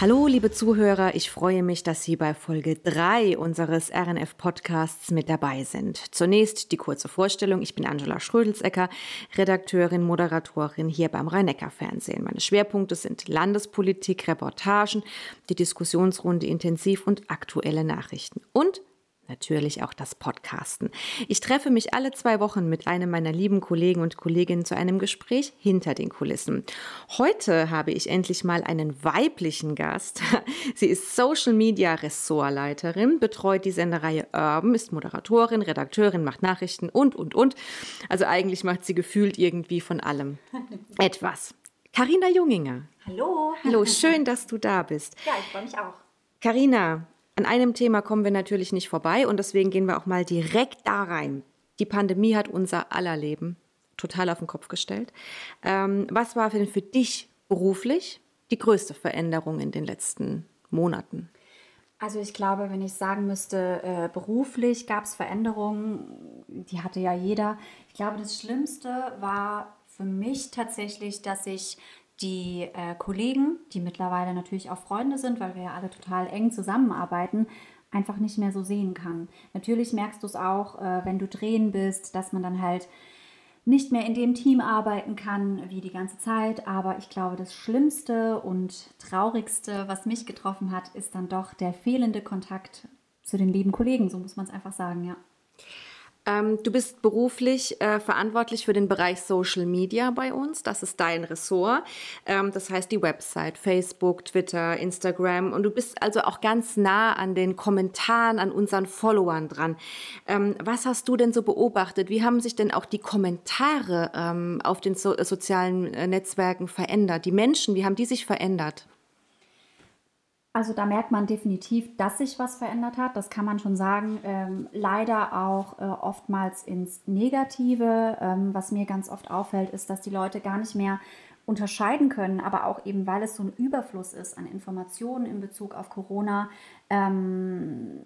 Hallo, liebe Zuhörer, ich freue mich, dass Sie bei Folge 3 unseres RNF-Podcasts mit dabei sind. Zunächst die kurze Vorstellung. Ich bin Angela Schrödelsecker, Redakteurin, Moderatorin hier beim Rhein-Neckar-Fernsehen. Meine Schwerpunkte sind Landespolitik, Reportagen, die Diskussionsrunde intensiv und aktuelle Nachrichten. Und natürlich auch das Podcasten. Ich treffe mich alle zwei Wochen mit einem meiner lieben Kollegen und Kolleginnen zu einem Gespräch hinter den Kulissen. Heute habe ich endlich mal einen weiblichen Gast. Sie ist Social Media Ressortleiterin, betreut die Sendereihe Urban, ist Moderatorin, Redakteurin, macht Nachrichten und, und, und. Also eigentlich macht sie gefühlt irgendwie von allem etwas. Carina Junginger. Hallo. Hallo, schön, dass du da bist. Ja, ich freue mich auch. Carina, an einem Thema kommen wir natürlich nicht vorbei und deswegen gehen wir auch mal direkt da rein. Die Pandemie hat unser aller Leben total auf den Kopf gestellt. Ähm, was war denn für dich beruflich die größte Veränderung in den letzten Monaten? Also ich glaube, wenn ich sagen müsste, äh, beruflich gab es Veränderungen, die hatte ja jeder. Ich glaube, das Schlimmste war für mich tatsächlich, dass ich die äh, Kollegen, die mittlerweile natürlich auch Freunde sind, weil wir ja alle total eng zusammenarbeiten, einfach nicht mehr so sehen kann. Natürlich merkst du es auch, äh, wenn du drehen bist, dass man dann halt nicht mehr in dem Team arbeiten kann wie die ganze Zeit. Aber ich glaube, das Schlimmste und Traurigste, was mich getroffen hat, ist dann doch der fehlende Kontakt zu den lieben Kollegen. So muss man es einfach sagen, ja. Ähm, du bist beruflich äh, verantwortlich für den Bereich Social Media bei uns. Das ist dein Ressort. Ähm, das heißt die Website, Facebook, Twitter, Instagram. Und du bist also auch ganz nah an den Kommentaren, an unseren Followern dran. Ähm, was hast du denn so beobachtet? Wie haben sich denn auch die Kommentare ähm, auf den so sozialen äh, Netzwerken verändert? Die Menschen, wie haben die sich verändert? Also da merkt man definitiv, dass sich was verändert hat. Das kann man schon sagen. Ähm, leider auch äh, oftmals ins Negative. Ähm, was mir ganz oft auffällt, ist, dass die Leute gar nicht mehr unterscheiden können, aber auch eben, weil es so ein Überfluss ist an Informationen in Bezug auf Corona. Ähm,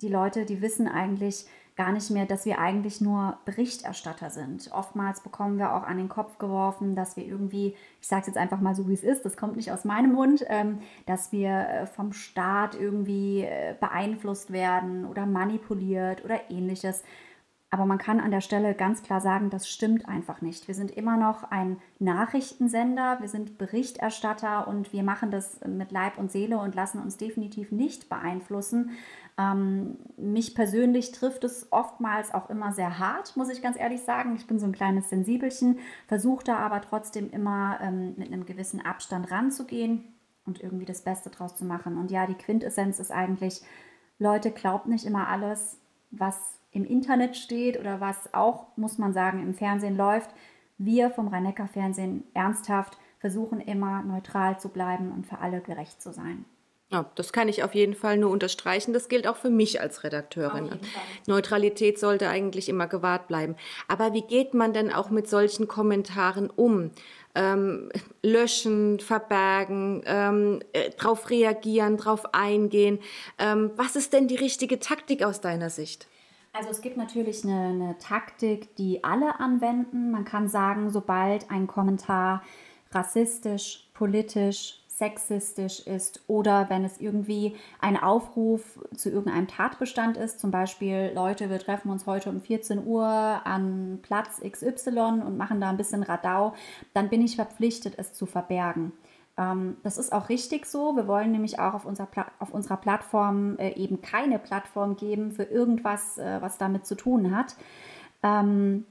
die Leute, die wissen eigentlich, gar nicht mehr, dass wir eigentlich nur Berichterstatter sind. Oftmals bekommen wir auch an den Kopf geworfen, dass wir irgendwie, ich sage es jetzt einfach mal so, wie es ist, das kommt nicht aus meinem Mund, ähm, dass wir äh, vom Staat irgendwie äh, beeinflusst werden oder manipuliert oder ähnliches. Aber man kann an der Stelle ganz klar sagen, das stimmt einfach nicht. Wir sind immer noch ein Nachrichtensender, wir sind Berichterstatter und wir machen das mit Leib und Seele und lassen uns definitiv nicht beeinflussen. Ähm, mich persönlich trifft es oftmals auch immer sehr hart, muss ich ganz ehrlich sagen. Ich bin so ein kleines Sensibelchen, versuche da aber trotzdem immer ähm, mit einem gewissen Abstand ranzugehen und irgendwie das Beste draus zu machen. Und ja, die Quintessenz ist eigentlich, Leute, glaubt nicht immer alles, was im Internet steht oder was auch, muss man sagen, im Fernsehen läuft. Wir vom Rhein-Neckar-Fernsehen ernsthaft versuchen immer neutral zu bleiben und für alle gerecht zu sein. Ja, das kann ich auf jeden Fall nur unterstreichen. Das gilt auch für mich als Redakteurin. Neutralität sollte eigentlich immer gewahrt bleiben. Aber wie geht man denn auch mit solchen Kommentaren um? Ähm, löschen, verbergen, ähm, äh, darauf reagieren, darauf eingehen. Ähm, was ist denn die richtige Taktik aus deiner Sicht? Also es gibt natürlich eine, eine Taktik, die alle anwenden. Man kann sagen, sobald ein Kommentar rassistisch, politisch, sexistisch ist oder wenn es irgendwie ein Aufruf zu irgendeinem Tatbestand ist, zum Beispiel Leute, wir treffen uns heute um 14 Uhr an Platz XY und machen da ein bisschen Radau, dann bin ich verpflichtet, es zu verbergen. Ähm, das ist auch richtig so. Wir wollen nämlich auch auf, unserer, auf unserer Plattform äh, eben keine Plattform geben für irgendwas, äh, was damit zu tun hat. Ähm,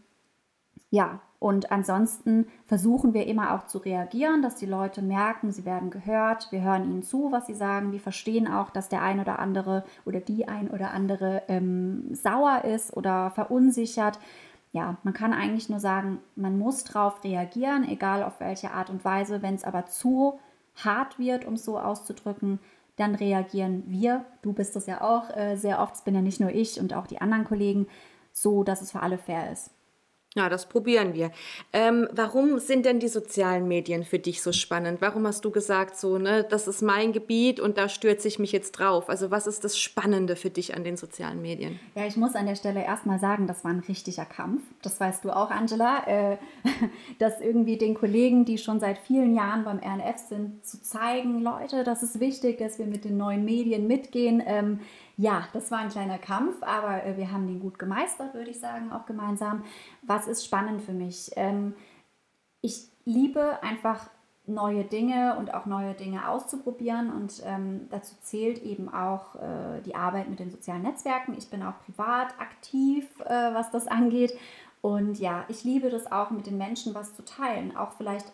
ja, und ansonsten versuchen wir immer auch zu reagieren, dass die Leute merken, sie werden gehört, wir hören ihnen zu, was sie sagen, wir verstehen auch, dass der ein oder andere oder die ein oder andere ähm, sauer ist oder verunsichert. Ja, man kann eigentlich nur sagen, man muss darauf reagieren, egal auf welche Art und Weise. Wenn es aber zu hart wird, um es so auszudrücken, dann reagieren wir, du bist es ja auch äh, sehr oft, es bin ja nicht nur ich und auch die anderen Kollegen, so dass es für alle fair ist. Ja, das probieren wir. Ähm, warum sind denn die sozialen Medien für dich so spannend? Warum hast du gesagt, so, ne, das ist mein Gebiet und da stürze ich mich jetzt drauf? Also, was ist das Spannende für dich an den sozialen Medien? Ja, ich muss an der Stelle erstmal sagen, das war ein richtiger Kampf. Das weißt du auch, Angela, äh, dass irgendwie den Kollegen, die schon seit vielen Jahren beim RNF sind, zu zeigen, Leute, das ist wichtig, dass wir mit den neuen Medien mitgehen. Ähm, ja, das war ein kleiner Kampf, aber äh, wir haben den gut gemeistert, würde ich sagen, auch gemeinsam. Was ist spannend für mich? Ähm, ich liebe einfach neue Dinge und auch neue Dinge auszuprobieren und ähm, dazu zählt eben auch äh, die Arbeit mit den sozialen Netzwerken. Ich bin auch privat aktiv, äh, was das angeht und ja, ich liebe das auch mit den Menschen was zu teilen, auch vielleicht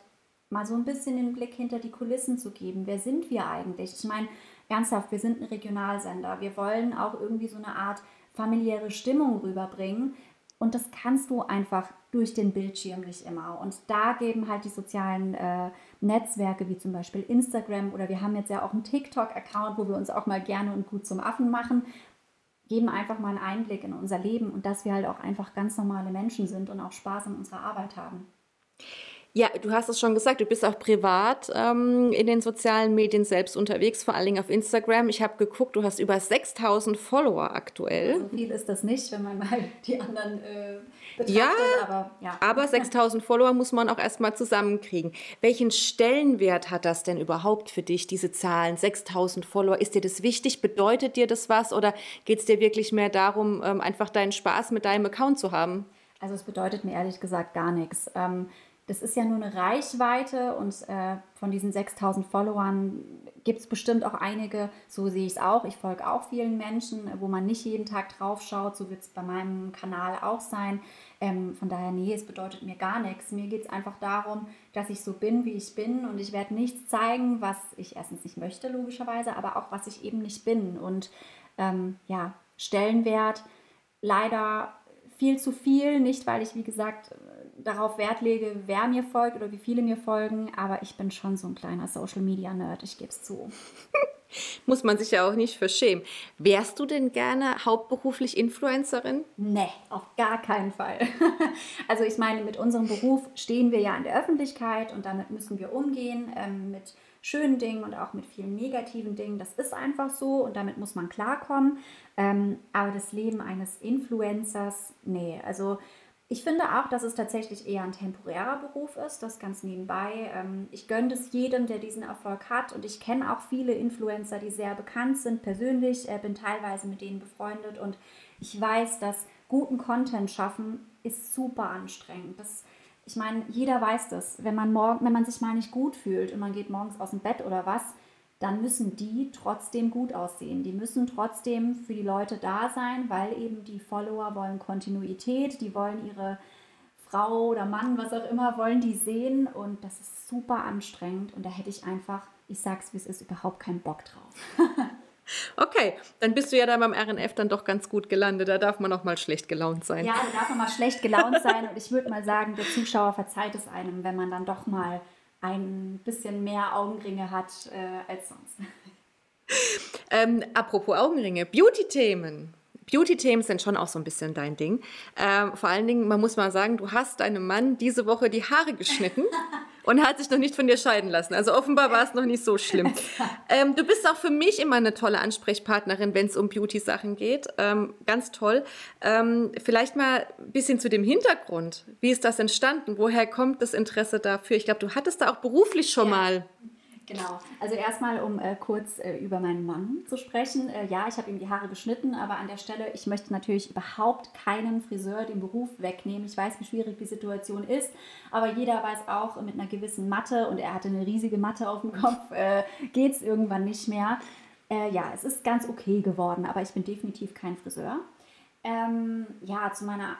mal so ein bisschen den Blick hinter die Kulissen zu geben. Wer sind wir eigentlich? Ich meine, ernsthaft, wir sind ein Regionalsender. Wir wollen auch irgendwie so eine Art familiäre Stimmung rüberbringen. Und das kannst du einfach durch den Bildschirm nicht immer. Und da geben halt die sozialen äh, Netzwerke wie zum Beispiel Instagram oder wir haben jetzt ja auch einen TikTok-Account, wo wir uns auch mal gerne und gut zum Affen machen, geben einfach mal einen Einblick in unser Leben und dass wir halt auch einfach ganz normale Menschen sind und auch Spaß an unserer Arbeit haben. Ja, du hast es schon gesagt, du bist auch privat ähm, in den sozialen Medien selbst unterwegs, vor allen Dingen auf Instagram. Ich habe geguckt, du hast über 6000 Follower aktuell. So viel ist das nicht, wenn man mal die anderen äh, betrachtet. Ja, aber, ja. aber 6000 Follower muss man auch erstmal zusammenkriegen. Welchen Stellenwert hat das denn überhaupt für dich, diese Zahlen? 6000 Follower, ist dir das wichtig? Bedeutet dir das was? Oder geht es dir wirklich mehr darum, ähm, einfach deinen Spaß mit deinem Account zu haben? Also es bedeutet mir ehrlich gesagt gar nichts. Ähm, das ist ja nur eine Reichweite und äh, von diesen 6000 Followern gibt es bestimmt auch einige, so sehe ich es auch. Ich folge auch vielen Menschen, wo man nicht jeden Tag drauf schaut. So wird es bei meinem Kanal auch sein. Ähm, von daher, nee, es bedeutet mir gar nichts. Mir geht es einfach darum, dass ich so bin, wie ich bin und ich werde nichts zeigen, was ich erstens nicht möchte, logischerweise, aber auch was ich eben nicht bin. Und ähm, ja, Stellenwert leider viel zu viel, nicht weil ich, wie gesagt, darauf Wert lege, wer mir folgt oder wie viele mir folgen, aber ich bin schon so ein kleiner Social Media Nerd, ich gebe es zu. Muss man sich ja auch nicht verschämen. Wärst du denn gerne hauptberuflich Influencerin? Nee, auf gar keinen Fall. also ich meine, mit unserem Beruf stehen wir ja in der Öffentlichkeit und damit müssen wir umgehen ähm, mit schönen Dingen und auch mit vielen negativen Dingen. Das ist einfach so und damit muss man klarkommen. Ähm, aber das Leben eines Influencers, nee, also ich finde auch, dass es tatsächlich eher ein temporärer Beruf ist, das ganz nebenbei. Ähm, ich gönne es jedem, der diesen Erfolg hat und ich kenne auch viele Influencer, die sehr bekannt sind persönlich, äh, bin teilweise mit denen befreundet und ich weiß, dass guten Content schaffen ist super anstrengend. Das, ich meine, jeder weiß das. Wenn man, morgen, wenn man sich mal nicht gut fühlt und man geht morgens aus dem Bett oder was, dann müssen die trotzdem gut aussehen. Die müssen trotzdem für die Leute da sein, weil eben die Follower wollen Kontinuität, die wollen ihre Frau oder Mann, was auch immer, wollen die sehen und das ist super anstrengend und da hätte ich einfach, ich sag's wie es ist, überhaupt keinen Bock drauf. Okay, dann bist du ja da beim RNF dann doch ganz gut gelandet. Da darf man auch mal schlecht gelaunt sein. Ja, da darf man mal schlecht gelaunt sein. Und ich würde mal sagen, der Zuschauer verzeiht es einem, wenn man dann doch mal ein bisschen mehr Augenringe hat äh, als sonst. Ähm, apropos Augenringe, Beauty-Themen. Beauty-Themen sind schon auch so ein bisschen dein Ding. Ähm, vor allen Dingen, man muss mal sagen, du hast deinem Mann diese Woche die Haare geschnitten und hat sich noch nicht von dir scheiden lassen. Also offenbar war es noch nicht so schlimm. Ähm, du bist auch für mich immer eine tolle Ansprechpartnerin, wenn es um Beauty-Sachen geht. Ähm, ganz toll. Ähm, vielleicht mal ein bisschen zu dem Hintergrund. Wie ist das entstanden? Woher kommt das Interesse dafür? Ich glaube, du hattest da auch beruflich schon ja. mal Genau. Also erstmal, um äh, kurz äh, über meinen Mann zu sprechen. Äh, ja, ich habe ihm die Haare geschnitten, aber an der Stelle, ich möchte natürlich überhaupt keinem Friseur den Beruf wegnehmen. Ich weiß, wie schwierig die Situation ist, aber jeder weiß auch, mit einer gewissen Matte, und er hatte eine riesige Matte auf dem Kopf, äh, geht es irgendwann nicht mehr. Äh, ja, es ist ganz okay geworden, aber ich bin definitiv kein Friseur. Ähm, ja, zu meiner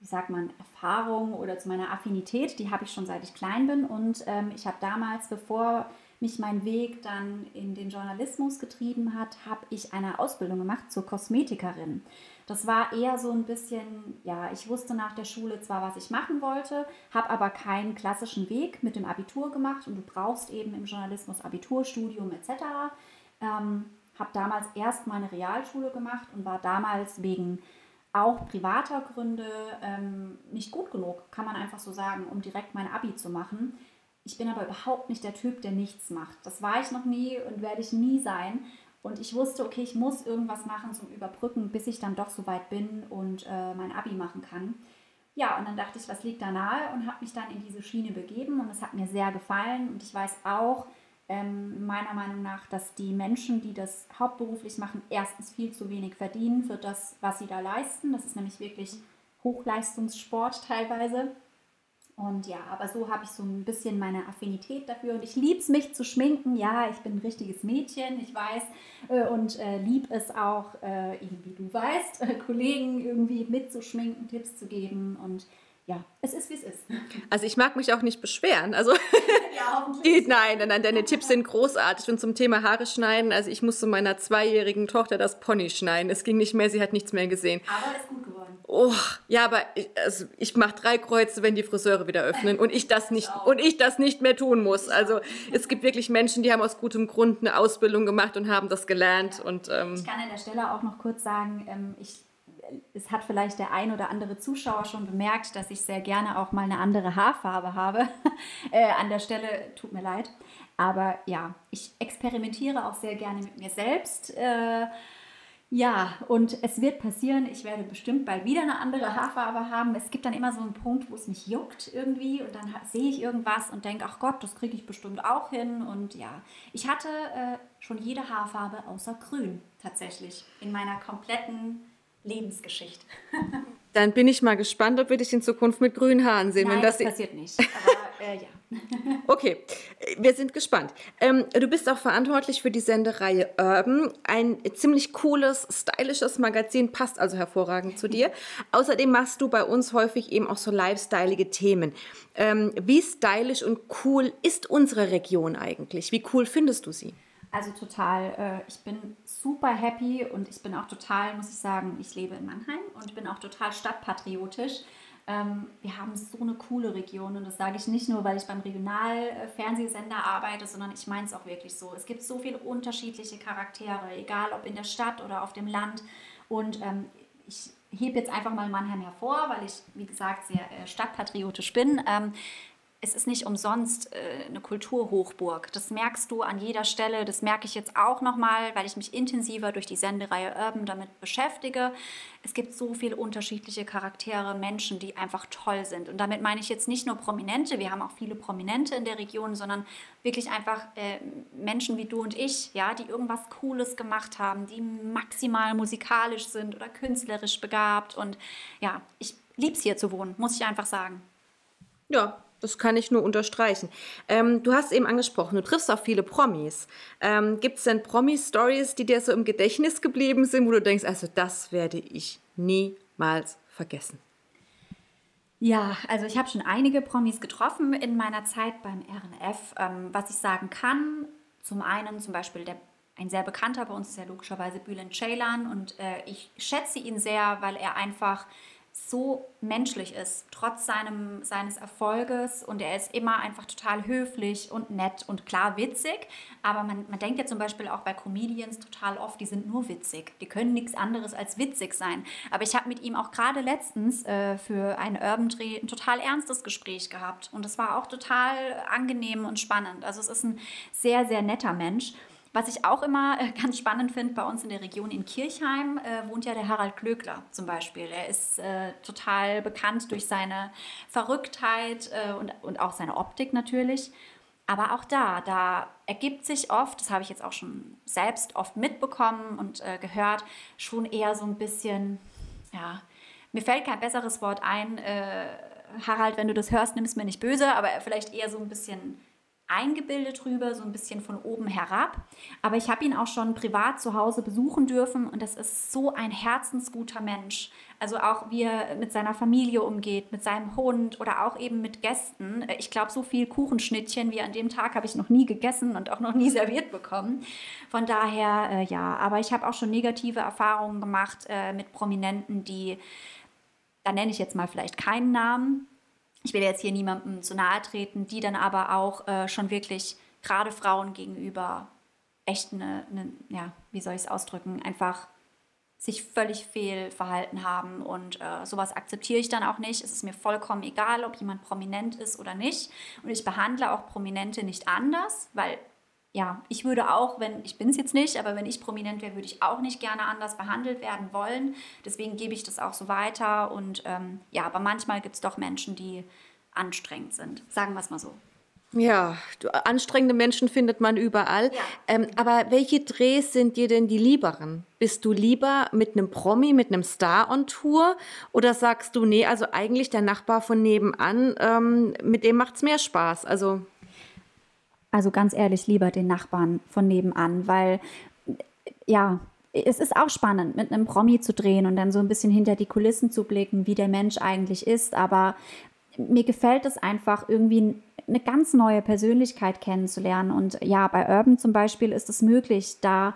wie sagt man, Erfahrung oder zu meiner Affinität, die habe ich schon seit ich klein bin. Und ähm, ich habe damals, bevor mich mein Weg dann in den Journalismus getrieben hat, habe ich eine Ausbildung gemacht zur Kosmetikerin. Das war eher so ein bisschen, ja, ich wusste nach der Schule zwar, was ich machen wollte, habe aber keinen klassischen Weg mit dem Abitur gemacht und du brauchst eben im Journalismus Abiturstudium etc. Ähm, habe damals erst meine Realschule gemacht und war damals wegen auch privater Gründe ähm, nicht gut genug, kann man einfach so sagen, um direkt mein Abi zu machen. Ich bin aber überhaupt nicht der Typ, der nichts macht. Das war ich noch nie und werde ich nie sein. Und ich wusste, okay, ich muss irgendwas machen zum Überbrücken, bis ich dann doch so weit bin und äh, mein Abi machen kann. Ja, und dann dachte ich, was liegt da nahe und habe mich dann in diese Schiene begeben und es hat mir sehr gefallen. Und ich weiß auch, ähm, meiner Meinung nach, dass die Menschen, die das hauptberuflich machen, erstens viel zu wenig verdienen für das, was sie da leisten. Das ist nämlich wirklich Hochleistungssport teilweise. Und ja, aber so habe ich so ein bisschen meine Affinität dafür. Und ich liebe es, mich zu schminken. Ja, ich bin ein richtiges Mädchen, ich weiß. Äh, und äh, liebe es auch, äh, eben wie du weißt, äh, Kollegen irgendwie mitzuschminken, Tipps zu geben. Und ja, es ist, wie es ist. Also ich mag mich auch nicht beschweren. Also ja, hoffentlich. nein, nein, deine Tipps sind großartig. Und zum Thema Haare schneiden, also ich musste meiner zweijährigen Tochter das Pony schneiden. Es ging nicht mehr, sie hat nichts mehr gesehen. Aber ist gut geworden. Oh, ja, aber ich, also ich mache drei Kreuze, wenn die Friseure wieder öffnen und ich das nicht und ich das nicht mehr tun muss. Also es gibt wirklich Menschen, die haben aus gutem Grund eine Ausbildung gemacht und haben das gelernt. Und, ähm, ich kann an der Stelle auch noch kurz sagen, ähm, ich es hat vielleicht der ein oder andere Zuschauer schon bemerkt, dass ich sehr gerne auch mal eine andere Haarfarbe habe. äh, an der Stelle tut mir leid. Aber ja, ich experimentiere auch sehr gerne mit mir selbst. Äh, ja, und es wird passieren, ich werde bestimmt bald wieder eine andere Haarfarbe haben. Es gibt dann immer so einen Punkt, wo es mich juckt irgendwie und dann sehe ich irgendwas und denke, ach Gott, das kriege ich bestimmt auch hin. Und ja, ich hatte äh, schon jede Haarfarbe außer grün tatsächlich in meiner kompletten Lebensgeschichte. Dann bin ich mal gespannt, ob wir dich in Zukunft mit grünen Haaren sehen. Nein, das, das passiert nicht. Aber äh, ja. okay, wir sind gespannt. Ähm, du bist auch verantwortlich für die Sendereihe Urban. Ein ziemlich cooles, stylisches Magazin, passt also hervorragend zu dir. Außerdem machst du bei uns häufig eben auch so lifestyleige Themen. Ähm, wie stylisch und cool ist unsere Region eigentlich? Wie cool findest du sie? Also total. Äh, ich bin super happy und ich bin auch total, muss ich sagen, ich lebe in Mannheim und bin auch total stadtpatriotisch. Ähm, wir haben so eine coole Region und das sage ich nicht nur, weil ich beim Regionalfernsehsender arbeite, sondern ich meine es auch wirklich so. Es gibt so viele unterschiedliche Charaktere, egal ob in der Stadt oder auf dem Land. Und ähm, ich hebe jetzt einfach mal Mannheim hervor, weil ich, wie gesagt, sehr äh, stadtpatriotisch bin es ist nicht umsonst äh, eine Kulturhochburg. Das merkst du an jeder Stelle. Das merke ich jetzt auch nochmal, weil ich mich intensiver durch die Sendereihe Urban damit beschäftige. Es gibt so viele unterschiedliche Charaktere, Menschen, die einfach toll sind. Und damit meine ich jetzt nicht nur Prominente, wir haben auch viele Prominente in der Region, sondern wirklich einfach äh, Menschen wie du und ich, ja, die irgendwas Cooles gemacht haben, die maximal musikalisch sind oder künstlerisch begabt. Und ja, ich liebe es hier zu wohnen, muss ich einfach sagen. Ja, das kann ich nur unterstreichen. Ähm, du hast eben angesprochen, du triffst auch viele Promis. Ähm, Gibt es denn Promi-Stories, die dir so im Gedächtnis geblieben sind, wo du denkst, also das werde ich niemals vergessen? Ja, also ich habe schon einige Promis getroffen in meiner Zeit beim RNF. Ähm, was ich sagen kann, zum einen zum Beispiel der, ein sehr bekannter bei uns ist ja logischerweise Bülent Ceylan und äh, ich schätze ihn sehr, weil er einfach so menschlich ist, trotz seinem, seines Erfolges. Und er ist immer einfach total höflich und nett und klar witzig. Aber man, man denkt ja zum Beispiel auch bei Comedians total oft, die sind nur witzig. Die können nichts anderes als witzig sein. Aber ich habe mit ihm auch gerade letztens äh, für einen Urban Dreh ein total ernstes Gespräch gehabt. Und es war auch total angenehm und spannend. Also es ist ein sehr, sehr netter Mensch. Was ich auch immer äh, ganz spannend finde, bei uns in der Region in Kirchheim äh, wohnt ja der Harald Klöckler zum Beispiel. Er ist äh, total bekannt durch seine Verrücktheit äh, und, und auch seine Optik natürlich. Aber auch da, da ergibt sich oft, das habe ich jetzt auch schon selbst oft mitbekommen und äh, gehört, schon eher so ein bisschen, ja, mir fällt kein besseres Wort ein. Äh, Harald, wenn du das hörst, nimm es mir nicht böse, aber vielleicht eher so ein bisschen eingebildet rüber, so ein bisschen von oben herab. Aber ich habe ihn auch schon privat zu Hause besuchen dürfen und das ist so ein herzensguter Mensch. Also auch wie er mit seiner Familie umgeht, mit seinem Hund oder auch eben mit Gästen. Ich glaube, so viel Kuchenschnittchen wie an dem Tag habe ich noch nie gegessen und auch noch nie serviert bekommen. Von daher, äh, ja, aber ich habe auch schon negative Erfahrungen gemacht äh, mit Prominenten, die, da nenne ich jetzt mal vielleicht keinen Namen, ich will jetzt hier niemandem zu nahe treten, die dann aber auch äh, schon wirklich gerade Frauen gegenüber echt eine, eine ja, wie soll ich es ausdrücken, einfach sich völlig fehl verhalten haben. Und äh, sowas akzeptiere ich dann auch nicht. Es ist mir vollkommen egal, ob jemand prominent ist oder nicht. Und ich behandle auch Prominente nicht anders, weil ja, ich würde auch, wenn, ich bin es jetzt nicht, aber wenn ich prominent wäre, würde ich auch nicht gerne anders behandelt werden wollen. Deswegen gebe ich das auch so weiter. Und ähm, ja, aber manchmal gibt es doch Menschen, die anstrengend sind. Sagen wir es mal so. Ja, du, anstrengende Menschen findet man überall. Ja. Ähm, aber welche Drehs sind dir denn die lieberen? Bist du lieber mit einem Promi, mit einem Star on Tour? Oder sagst du, nee, also eigentlich der Nachbar von nebenan, ähm, mit dem macht es mehr Spaß? Also, also ganz ehrlich, lieber den Nachbarn von nebenan, weil ja, es ist auch spannend, mit einem Promi zu drehen und dann so ein bisschen hinter die Kulissen zu blicken, wie der Mensch eigentlich ist. Aber mir gefällt es einfach irgendwie eine ganz neue Persönlichkeit kennenzulernen. Und ja, bei Urban zum Beispiel ist es möglich, da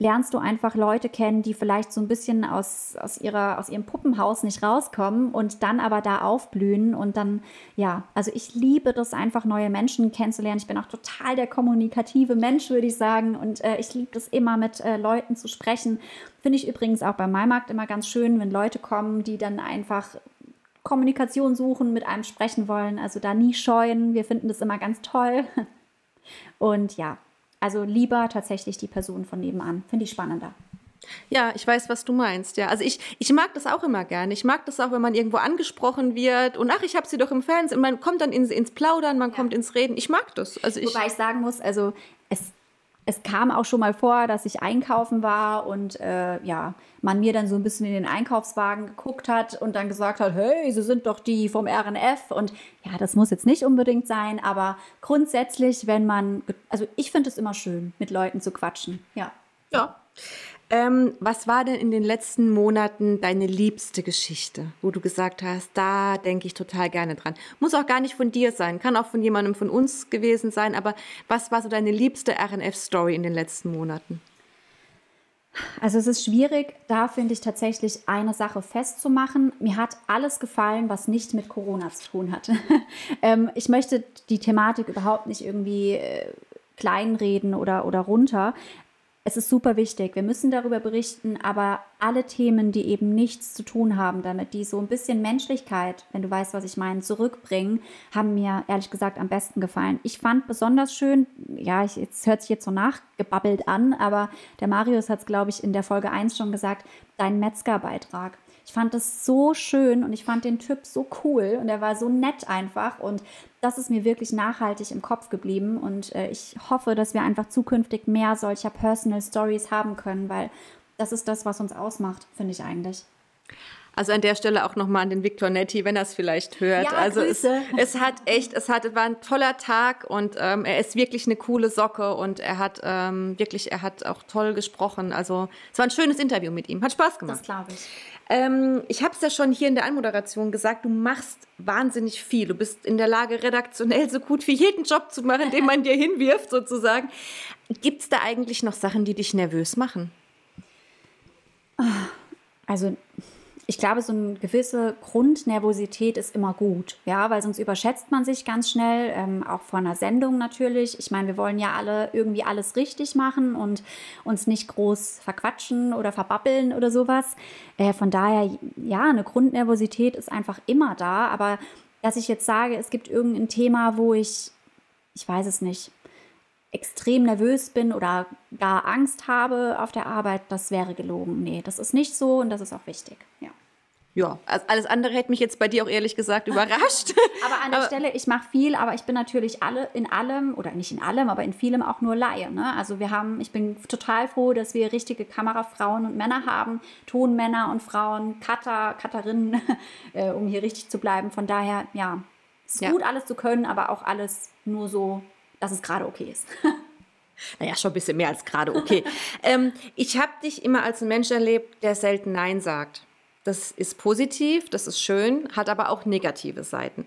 lernst du einfach Leute kennen, die vielleicht so ein bisschen aus, aus, ihrer, aus ihrem Puppenhaus nicht rauskommen und dann aber da aufblühen. Und dann, ja, also ich liebe das einfach, neue Menschen kennenzulernen. Ich bin auch total der kommunikative Mensch, würde ich sagen. Und äh, ich liebe das immer, mit äh, Leuten zu sprechen. Finde ich übrigens auch beim Maimarkt immer ganz schön, wenn Leute kommen, die dann einfach Kommunikation suchen, mit einem sprechen wollen. Also da nie scheuen. Wir finden das immer ganz toll. Und ja, also lieber tatsächlich die Person von nebenan. Finde ich spannender. Ja, ich weiß, was du meinst. Ja, also ich, ich mag das auch immer gerne. Ich mag das auch, wenn man irgendwo angesprochen wird und ach, ich habe sie doch im Fernsehen. Man kommt dann ins, ins Plaudern, man ja. kommt ins Reden. Ich mag das. Also ich, Wobei ich sagen muss, also es es kam auch schon mal vor, dass ich einkaufen war und äh, ja, man mir dann so ein bisschen in den Einkaufswagen geguckt hat und dann gesagt hat, hey, Sie sind doch die vom RNF. Und ja, das muss jetzt nicht unbedingt sein, aber grundsätzlich, wenn man, also ich finde es immer schön, mit Leuten zu quatschen. Ja. Ja. Ähm, was war denn in den letzten Monaten deine liebste Geschichte, wo du gesagt hast, da denke ich total gerne dran? Muss auch gar nicht von dir sein, kann auch von jemandem von uns gewesen sein, aber was war so deine liebste RNF-Story in den letzten Monaten? Also es ist schwierig, da finde ich tatsächlich eine Sache festzumachen. Mir hat alles gefallen, was nicht mit Corona zu tun hatte. ähm, ich möchte die Thematik überhaupt nicht irgendwie äh, kleinreden oder, oder runter es ist super wichtig. Wir müssen darüber berichten, aber alle Themen, die eben nichts zu tun haben damit, die so ein bisschen Menschlichkeit, wenn du weißt, was ich meine, zurückbringen, haben mir ehrlich gesagt am besten gefallen. Ich fand besonders schön, ja, es hört sich jetzt so nachgebabbelt an, aber der Marius hat es, glaube ich, in der Folge 1 schon gesagt, dein Metzgerbeitrag. Ich fand das so schön und ich fand den Typ so cool und er war so nett einfach und das ist mir wirklich nachhaltig im Kopf geblieben und äh, ich hoffe, dass wir einfach zukünftig mehr solcher Personal Stories haben können, weil das ist das, was uns ausmacht, finde ich eigentlich. Also an der Stelle auch nochmal an den Victor Netti, wenn er es vielleicht hört. Ja, also es, es, hat echt, es hat, war ein toller Tag und ähm, er ist wirklich eine coole Socke und er hat ähm, wirklich, er hat auch toll gesprochen. Also es war ein schönes Interview mit ihm. Hat Spaß gemacht. Das glaube ich. Ähm, ich habe es ja schon hier in der Anmoderation gesagt, du machst wahnsinnig viel. Du bist in der Lage, redaktionell so gut wie jeden Job zu machen, den man dir hinwirft, sozusagen. Gibt es da eigentlich noch Sachen, die dich nervös machen? Also ich glaube, so eine gewisse Grundnervosität ist immer gut, ja, weil sonst überschätzt man sich ganz schnell, ähm, auch vor einer Sendung natürlich. Ich meine, wir wollen ja alle irgendwie alles richtig machen und uns nicht groß verquatschen oder verbabbeln oder sowas. Äh, von daher, ja, eine Grundnervosität ist einfach immer da, aber dass ich jetzt sage, es gibt irgendein Thema, wo ich, ich weiß es nicht, extrem nervös bin oder gar Angst habe auf der Arbeit, das wäre gelogen. Nee, das ist nicht so und das ist auch wichtig. Ja. Ja, also alles andere hätte mich jetzt bei dir auch ehrlich gesagt überrascht. aber an der aber, Stelle, ich mache viel, aber ich bin natürlich alle in allem oder nicht in allem, aber in vielem auch nur Laie. Ne? Also wir haben, ich bin total froh, dass wir richtige Kamerafrauen und Männer haben, Tonmänner und Frauen, Cutter, Cutterinnen, äh, um hier richtig zu bleiben. Von daher, ja, es ist ja. gut alles zu können, aber auch alles nur so, dass es gerade okay ist. Naja, schon ein bisschen mehr als gerade okay. ähm, ich habe dich immer als ein Mensch erlebt, der selten Nein sagt. Das ist positiv, das ist schön, hat aber auch negative Seiten.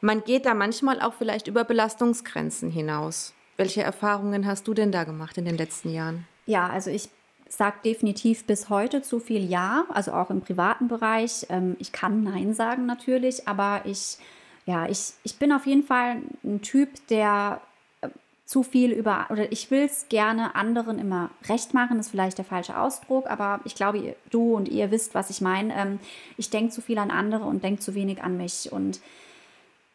Man geht da manchmal auch vielleicht über Belastungsgrenzen hinaus. Welche Erfahrungen hast du denn da gemacht in den letzten Jahren? Ja, also ich sage definitiv bis heute zu viel Ja, also auch im privaten Bereich. Ähm, ich kann Nein sagen natürlich, aber ich, ja, ich, ich bin auf jeden Fall ein Typ, der zu viel über, oder ich will es gerne anderen immer recht machen, ist vielleicht der falsche Ausdruck, aber ich glaube, du und ihr wisst, was ich meine. Ähm, ich denke zu viel an andere und denke zu wenig an mich. Und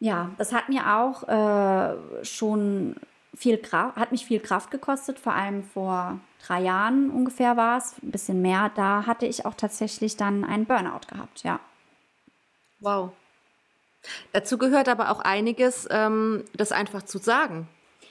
ja, das hat mir auch äh, schon viel Kraft, hat mich viel Kraft gekostet, vor allem vor drei Jahren ungefähr war es, ein bisschen mehr. Da hatte ich auch tatsächlich dann einen Burnout gehabt, ja. Wow. Dazu gehört aber auch einiges, ähm, das einfach zu sagen.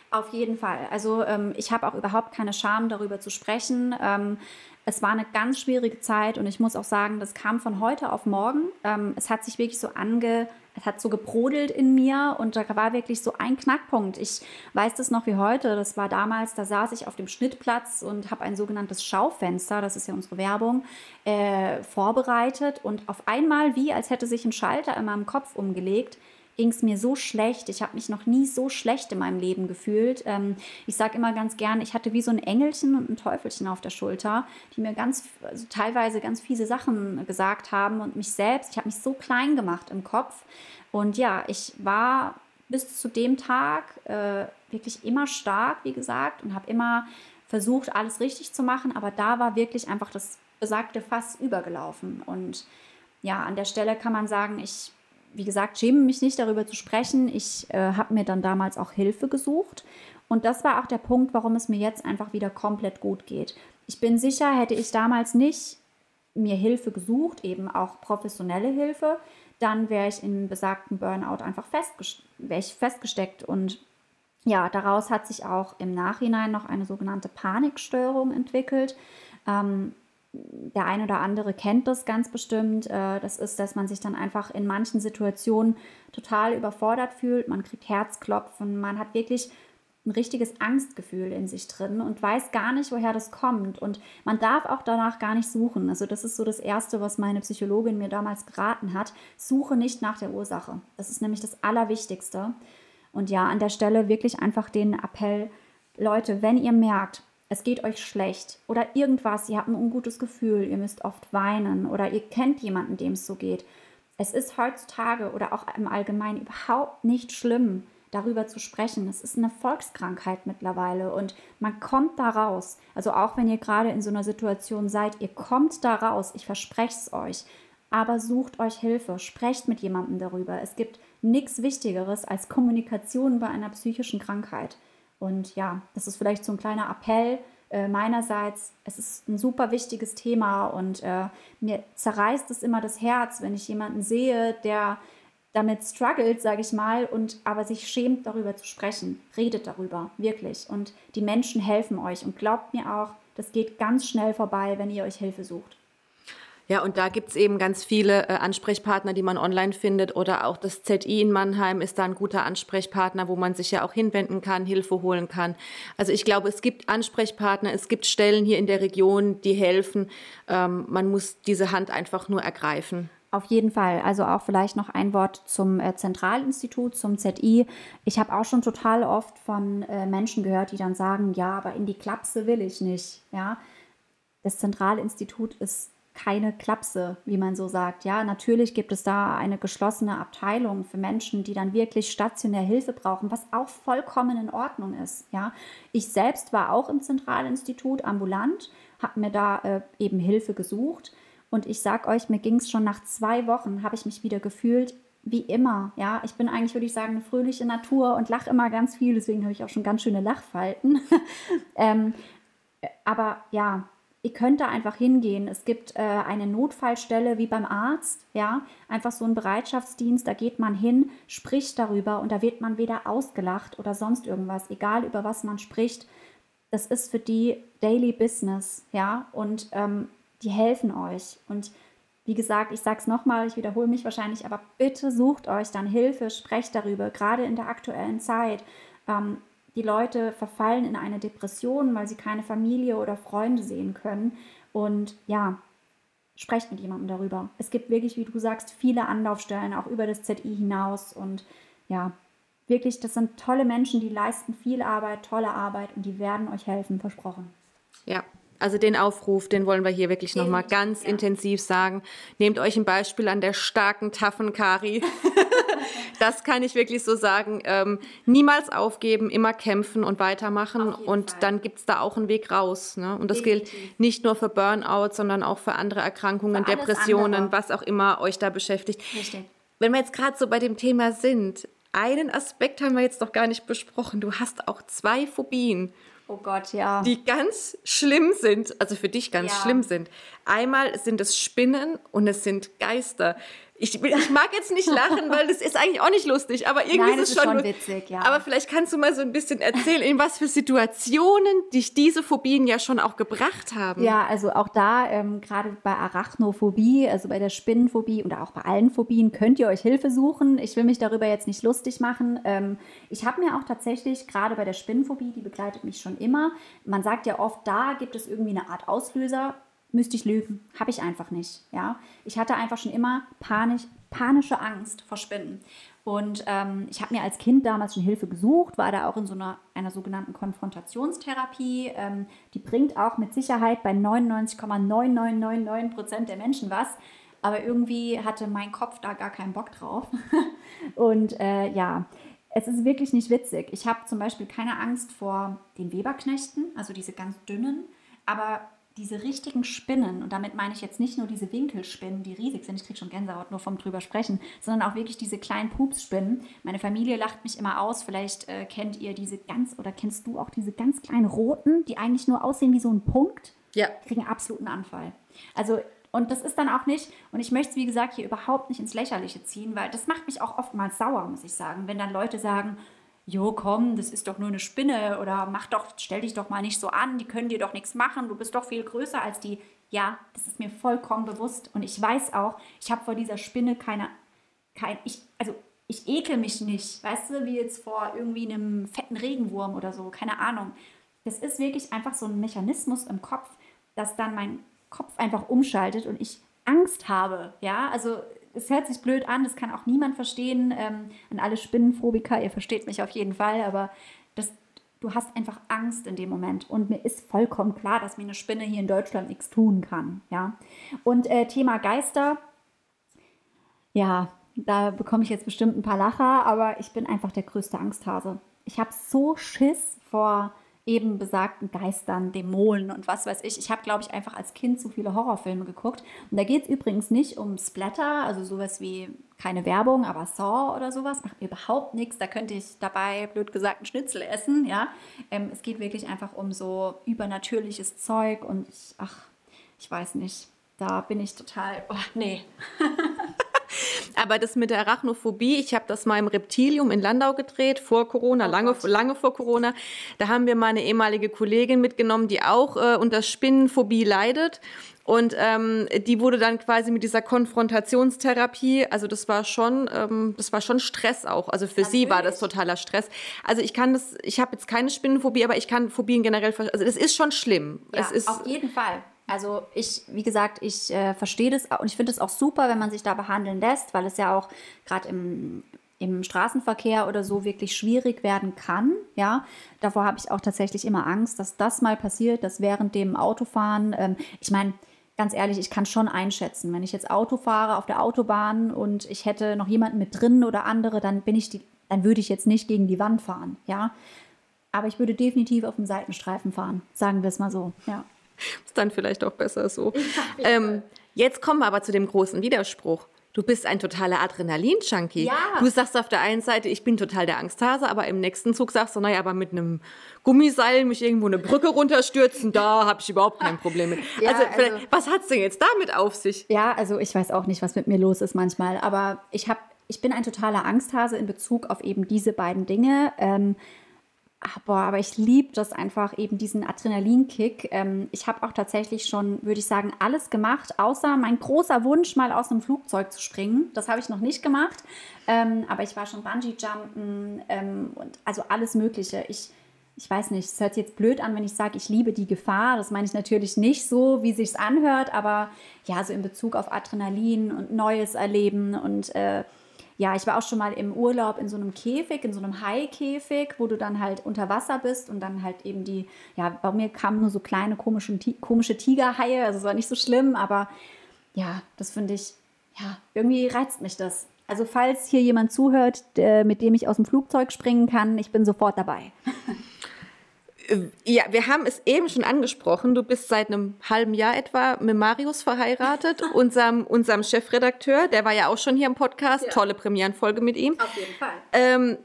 Auf jeden Fall. Also ähm, ich habe auch überhaupt keine Scham, darüber zu sprechen. Ähm, es war eine ganz schwierige Zeit und ich muss auch sagen, das kam von heute auf morgen. Ähm, es hat sich wirklich so ange, es hat so gebrodelt in mir und da war wirklich so ein Knackpunkt. Ich weiß das noch wie heute. Das war damals, da saß ich auf dem Schnittplatz und habe ein sogenanntes Schaufenster, das ist ja unsere Werbung, äh, vorbereitet und auf einmal, wie als hätte sich ein Schalter in meinem Kopf umgelegt, ging es mir so schlecht. Ich habe mich noch nie so schlecht in meinem Leben gefühlt. Ähm, ich sage immer ganz gern, ich hatte wie so ein Engelchen und ein Teufelchen auf der Schulter, die mir ganz, also teilweise ganz fiese Sachen gesagt haben und mich selbst, ich habe mich so klein gemacht im Kopf. Und ja, ich war bis zu dem Tag äh, wirklich immer stark, wie gesagt, und habe immer versucht, alles richtig zu machen. Aber da war wirklich einfach das besagte Fass übergelaufen. Und ja, an der Stelle kann man sagen, ich wie gesagt, schäme mich nicht darüber zu sprechen. Ich äh, habe mir dann damals auch Hilfe gesucht. Und das war auch der Punkt, warum es mir jetzt einfach wieder komplett gut geht. Ich bin sicher, hätte ich damals nicht mir Hilfe gesucht, eben auch professionelle Hilfe, dann wäre ich in besagten Burnout einfach festgeste ich festgesteckt. Und ja, daraus hat sich auch im Nachhinein noch eine sogenannte Panikstörung entwickelt. Ähm, der ein oder andere kennt das ganz bestimmt. Äh, das ist, dass man sich dann einfach in manchen Situationen total überfordert fühlt. Man kriegt Herzklopfen, man hat wirklich ein richtiges Angstgefühl in sich drin und weiß gar nicht, woher das kommt. Und man darf auch danach gar nicht suchen. Also das ist so das Erste, was meine Psychologin mir damals geraten hat. Suche nicht nach der Ursache. Das ist nämlich das Allerwichtigste. Und ja, an der Stelle wirklich einfach den Appell, Leute, wenn ihr merkt, es geht euch schlecht oder irgendwas, ihr habt ein ungutes Gefühl, ihr müsst oft weinen oder ihr kennt jemanden, dem es so geht. Es ist heutzutage oder auch im Allgemeinen überhaupt nicht schlimm, darüber zu sprechen. Es ist eine Volkskrankheit mittlerweile und man kommt da raus. Also auch wenn ihr gerade in so einer Situation seid, ihr kommt da raus, ich verspreche es euch. Aber sucht euch Hilfe, sprecht mit jemandem darüber. Es gibt nichts Wichtigeres als Kommunikation bei einer psychischen Krankheit. Und ja, das ist vielleicht so ein kleiner Appell äh, meinerseits. Es ist ein super wichtiges Thema und äh, mir zerreißt es immer das Herz, wenn ich jemanden sehe, der damit struggelt, sage ich mal, und aber sich schämt, darüber zu sprechen. Redet darüber, wirklich. Und die Menschen helfen euch. Und glaubt mir auch, das geht ganz schnell vorbei, wenn ihr euch Hilfe sucht. Ja, und da gibt's eben ganz viele äh, Ansprechpartner, die man online findet. Oder auch das ZI in Mannheim ist da ein guter Ansprechpartner, wo man sich ja auch hinwenden kann, Hilfe holen kann. Also ich glaube, es gibt Ansprechpartner, es gibt Stellen hier in der Region, die helfen. Ähm, man muss diese Hand einfach nur ergreifen. Auf jeden Fall. Also auch vielleicht noch ein Wort zum äh, Zentralinstitut, zum ZI. Ich habe auch schon total oft von äh, Menschen gehört, die dann sagen, ja, aber in die Klapse will ich nicht. Ja, das Zentralinstitut ist keine Klapse, wie man so sagt. Ja, natürlich gibt es da eine geschlossene Abteilung für Menschen, die dann wirklich stationär Hilfe brauchen, was auch vollkommen in Ordnung ist. Ja, ich selbst war auch im Zentralinstitut ambulant, habe mir da äh, eben Hilfe gesucht und ich sag euch, mir ging es schon nach zwei Wochen, habe ich mich wieder gefühlt wie immer. Ja, ich bin eigentlich, würde ich sagen, eine fröhliche Natur und lache immer ganz viel, deswegen habe ich auch schon ganz schöne Lachfalten. ähm, aber ja, ihr könnt da einfach hingehen. Es gibt äh, eine Notfallstelle wie beim Arzt, ja, einfach so ein Bereitschaftsdienst, da geht man hin, spricht darüber und da wird man weder ausgelacht oder sonst irgendwas, egal über was man spricht. Das ist für die Daily Business, ja, und ähm, die helfen euch. Und wie gesagt, ich sage es nochmal, ich wiederhole mich wahrscheinlich, aber bitte sucht euch dann Hilfe, sprecht darüber, gerade in der aktuellen Zeit. Ähm, die Leute verfallen in eine Depression, weil sie keine Familie oder Freunde sehen können. Und ja, sprecht mit jemandem darüber. Es gibt wirklich, wie du sagst, viele Anlaufstellen, auch über das ZI hinaus. Und ja, wirklich, das sind tolle Menschen, die leisten viel Arbeit, tolle Arbeit und die werden euch helfen, versprochen. Ja, Also den Aufruf, den wollen wir hier wirklich nochmal ganz ja. intensiv sagen. Nehmt euch ein Beispiel an der starken, taffen Kari. das kann ich wirklich so sagen. Ähm, niemals aufgeben, immer kämpfen und weitermachen. Und Fall. dann gibt es da auch einen Weg raus. Ne? Und das Definitiv. gilt nicht nur für Burnout, sondern auch für andere Erkrankungen, für Depressionen, andere. was auch immer euch da beschäftigt. Richtig. Wenn wir jetzt gerade so bei dem Thema sind, einen Aspekt haben wir jetzt noch gar nicht besprochen. Du hast auch zwei Phobien. Oh Gott, ja. Die ganz schlimm sind, also für dich ganz ja. schlimm sind. Einmal sind es Spinnen und es sind Geister. Ich, ich mag jetzt nicht lachen, weil das ist eigentlich auch nicht lustig, aber irgendwie Nein, ist es schon, schon witzig, ja. Aber vielleicht kannst du mal so ein bisschen erzählen, in was für Situationen dich diese Phobien ja schon auch gebracht haben. Ja, also auch da, ähm, gerade bei Arachnophobie, also bei der Spinnenphobie oder auch bei allen Phobien, könnt ihr euch Hilfe suchen. Ich will mich darüber jetzt nicht lustig machen. Ähm, ich habe mir auch tatsächlich, gerade bei der Spinnenphobie, die begleitet mich schon immer, man sagt ja oft, da gibt es irgendwie eine Art Auslöser müsste ich lügen. Habe ich einfach nicht. Ja? Ich hatte einfach schon immer panisch, panische Angst vor Spinnen. Und ähm, ich habe mir als Kind damals schon Hilfe gesucht, war da auch in so einer, einer sogenannten Konfrontationstherapie. Ähm, die bringt auch mit Sicherheit bei 99,9999 Prozent der Menschen was. Aber irgendwie hatte mein Kopf da gar keinen Bock drauf. Und äh, ja, es ist wirklich nicht witzig. Ich habe zum Beispiel keine Angst vor den Weberknechten, also diese ganz dünnen. Aber diese richtigen Spinnen, und damit meine ich jetzt nicht nur diese Winkelspinnen, die riesig sind, ich kriege schon Gänsehaut nur vom drüber sprechen, sondern auch wirklich diese kleinen Pupsspinnen. Meine Familie lacht mich immer aus, vielleicht äh, kennt ihr diese ganz, oder kennst du auch diese ganz kleinen roten, die eigentlich nur aussehen wie so ein Punkt, ja. kriegen absoluten Anfall. Also und das ist dann auch nicht, und ich möchte es wie gesagt hier überhaupt nicht ins Lächerliche ziehen, weil das macht mich auch oftmals sauer, muss ich sagen, wenn dann Leute sagen, jo, komm, das ist doch nur eine Spinne oder mach doch, stell dich doch mal nicht so an, die können dir doch nichts machen, du bist doch viel größer als die. Ja, das ist mir vollkommen bewusst und ich weiß auch, ich habe vor dieser Spinne keine, kein, ich, also ich ekel mich nicht, weißt du, wie jetzt vor irgendwie einem fetten Regenwurm oder so, keine Ahnung. Das ist wirklich einfach so ein Mechanismus im Kopf, dass dann mein Kopf einfach umschaltet und ich Angst habe, ja, also es hört sich blöd an, das kann auch niemand verstehen. Ähm, an alle Spinnenphobiker, ihr versteht mich auf jeden Fall, aber das, du hast einfach Angst in dem Moment. Und mir ist vollkommen klar, dass mir eine Spinne hier in Deutschland nichts tun kann. Ja? Und äh, Thema Geister, ja, da bekomme ich jetzt bestimmt ein paar Lacher, aber ich bin einfach der größte Angsthase. Ich habe so Schiss vor eben besagten Geistern, Dämonen und was weiß ich. Ich habe, glaube ich, einfach als Kind zu viele Horrorfilme geguckt. Und da geht es übrigens nicht um Splatter, also sowas wie keine Werbung, aber Saw oder sowas, macht mir überhaupt nichts. Da könnte ich dabei, blöd gesagt, einen Schnitzel essen. Ja? Ähm, es geht wirklich einfach um so übernatürliches Zeug und ich, ach, ich weiß nicht. Da bin ich total, oh, nee. Aber das mit der Arachnophobie, ich habe das mal im Reptilium in Landau gedreht, vor Corona, oh lange, lange vor Corona. Da haben wir meine ehemalige Kollegin mitgenommen, die auch äh, unter Spinnenphobie leidet. Und ähm, die wurde dann quasi mit dieser Konfrontationstherapie, also das war schon, ähm, das war schon Stress auch. Also für Natürlich. sie war das totaler Stress. Also ich kann das, ich habe jetzt keine Spinnenphobie, aber ich kann Phobien generell, also das ist schon schlimm. Ja, es ist, auf jeden Fall. Also ich, wie gesagt, ich äh, verstehe das und ich finde es auch super, wenn man sich da behandeln lässt, weil es ja auch gerade im, im Straßenverkehr oder so wirklich schwierig werden kann. Ja, davor habe ich auch tatsächlich immer Angst, dass das mal passiert, dass während dem Autofahren, ähm, ich meine, ganz ehrlich, ich kann schon einschätzen, wenn ich jetzt Auto fahre auf der Autobahn und ich hätte noch jemanden mit drin oder andere, dann bin ich die, dann würde ich jetzt nicht gegen die Wand fahren. Ja, aber ich würde definitiv auf dem Seitenstreifen fahren, sagen wir es mal so. Ja. Ist dann vielleicht auch besser so. Ähm, jetzt kommen wir aber zu dem großen Widerspruch. Du bist ein totaler Adrenalin-Junkie. Ja. Du sagst auf der einen Seite, ich bin total der Angsthase, aber im nächsten Zug sagst du, naja, aber mit einem Gummiseil mich irgendwo eine Brücke runterstürzen, da habe ich überhaupt kein Problem mit. Ja, also, also, was hat es denn jetzt damit auf sich? Ja, also ich weiß auch nicht, was mit mir los ist manchmal, aber ich habe, ich bin ein totaler Angsthase in Bezug auf eben diese beiden Dinge. Ähm, aber, aber ich liebe das einfach, eben diesen Adrenalinkick. Ähm, ich habe auch tatsächlich schon, würde ich sagen, alles gemacht, außer mein großer Wunsch, mal aus einem Flugzeug zu springen. Das habe ich noch nicht gemacht. Ähm, aber ich war schon Bungee-Jumpen ähm, und also alles Mögliche. Ich, ich weiß nicht, es hört jetzt blöd an, wenn ich sage, ich liebe die Gefahr. Das meine ich natürlich nicht so, wie sich anhört, aber ja, so in Bezug auf Adrenalin und Neues erleben und äh, ja, ich war auch schon mal im Urlaub in so einem Käfig, in so einem Haikäfig, wo du dann halt unter Wasser bist und dann halt eben die, ja, bei mir kamen nur so kleine komische, komische Tigerhaie, also es war nicht so schlimm, aber ja, das finde ich, ja, irgendwie reizt mich das. Also falls hier jemand zuhört, mit dem ich aus dem Flugzeug springen kann, ich bin sofort dabei. Äh, ja, wir haben es eben schon angesprochen. Du bist seit einem halben Jahr etwa mit Marius verheiratet, unserem, unserem Chefredakteur. Der war ja auch schon hier im Podcast. Ja. Tolle Premierenfolge mit ihm. Auf jeden Fall. Ähm,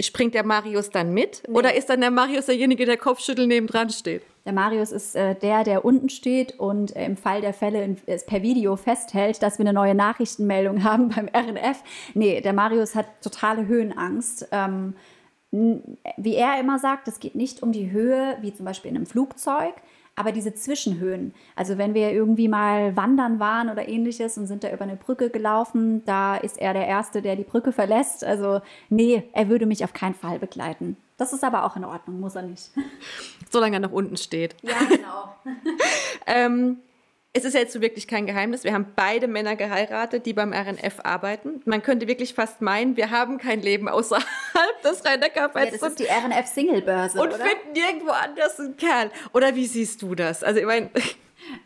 springt der Marius dann mit? Nee. Oder ist dann der Marius derjenige, der Kopfschütteln nebendran steht? Der Marius ist äh, der, der unten steht und äh, im Fall der Fälle in, per Video festhält, dass wir eine neue Nachrichtenmeldung haben beim RNF. Nee, der Marius hat totale Höhenangst. Ähm, wie er immer sagt, es geht nicht um die Höhe, wie zum Beispiel in einem Flugzeug, aber diese Zwischenhöhen. Also wenn wir irgendwie mal wandern waren oder ähnliches und sind da über eine Brücke gelaufen, da ist er der Erste, der die Brücke verlässt. Also nee, er würde mich auf keinen Fall begleiten. Das ist aber auch in Ordnung, muss er nicht. Solange er nach unten steht. Ja, genau. ähm, es ist ja jetzt so wirklich kein Geheimnis. Wir haben beide Männer geheiratet, die beim RNF arbeiten. Man könnte wirklich fast meinen, wir haben kein Leben außerhalb des rhein neckar ja, Das ist die RNF-Singlebörse, Und oder? finden nirgendwo anders einen Kerl. Oder wie siehst du das? Also ich meine...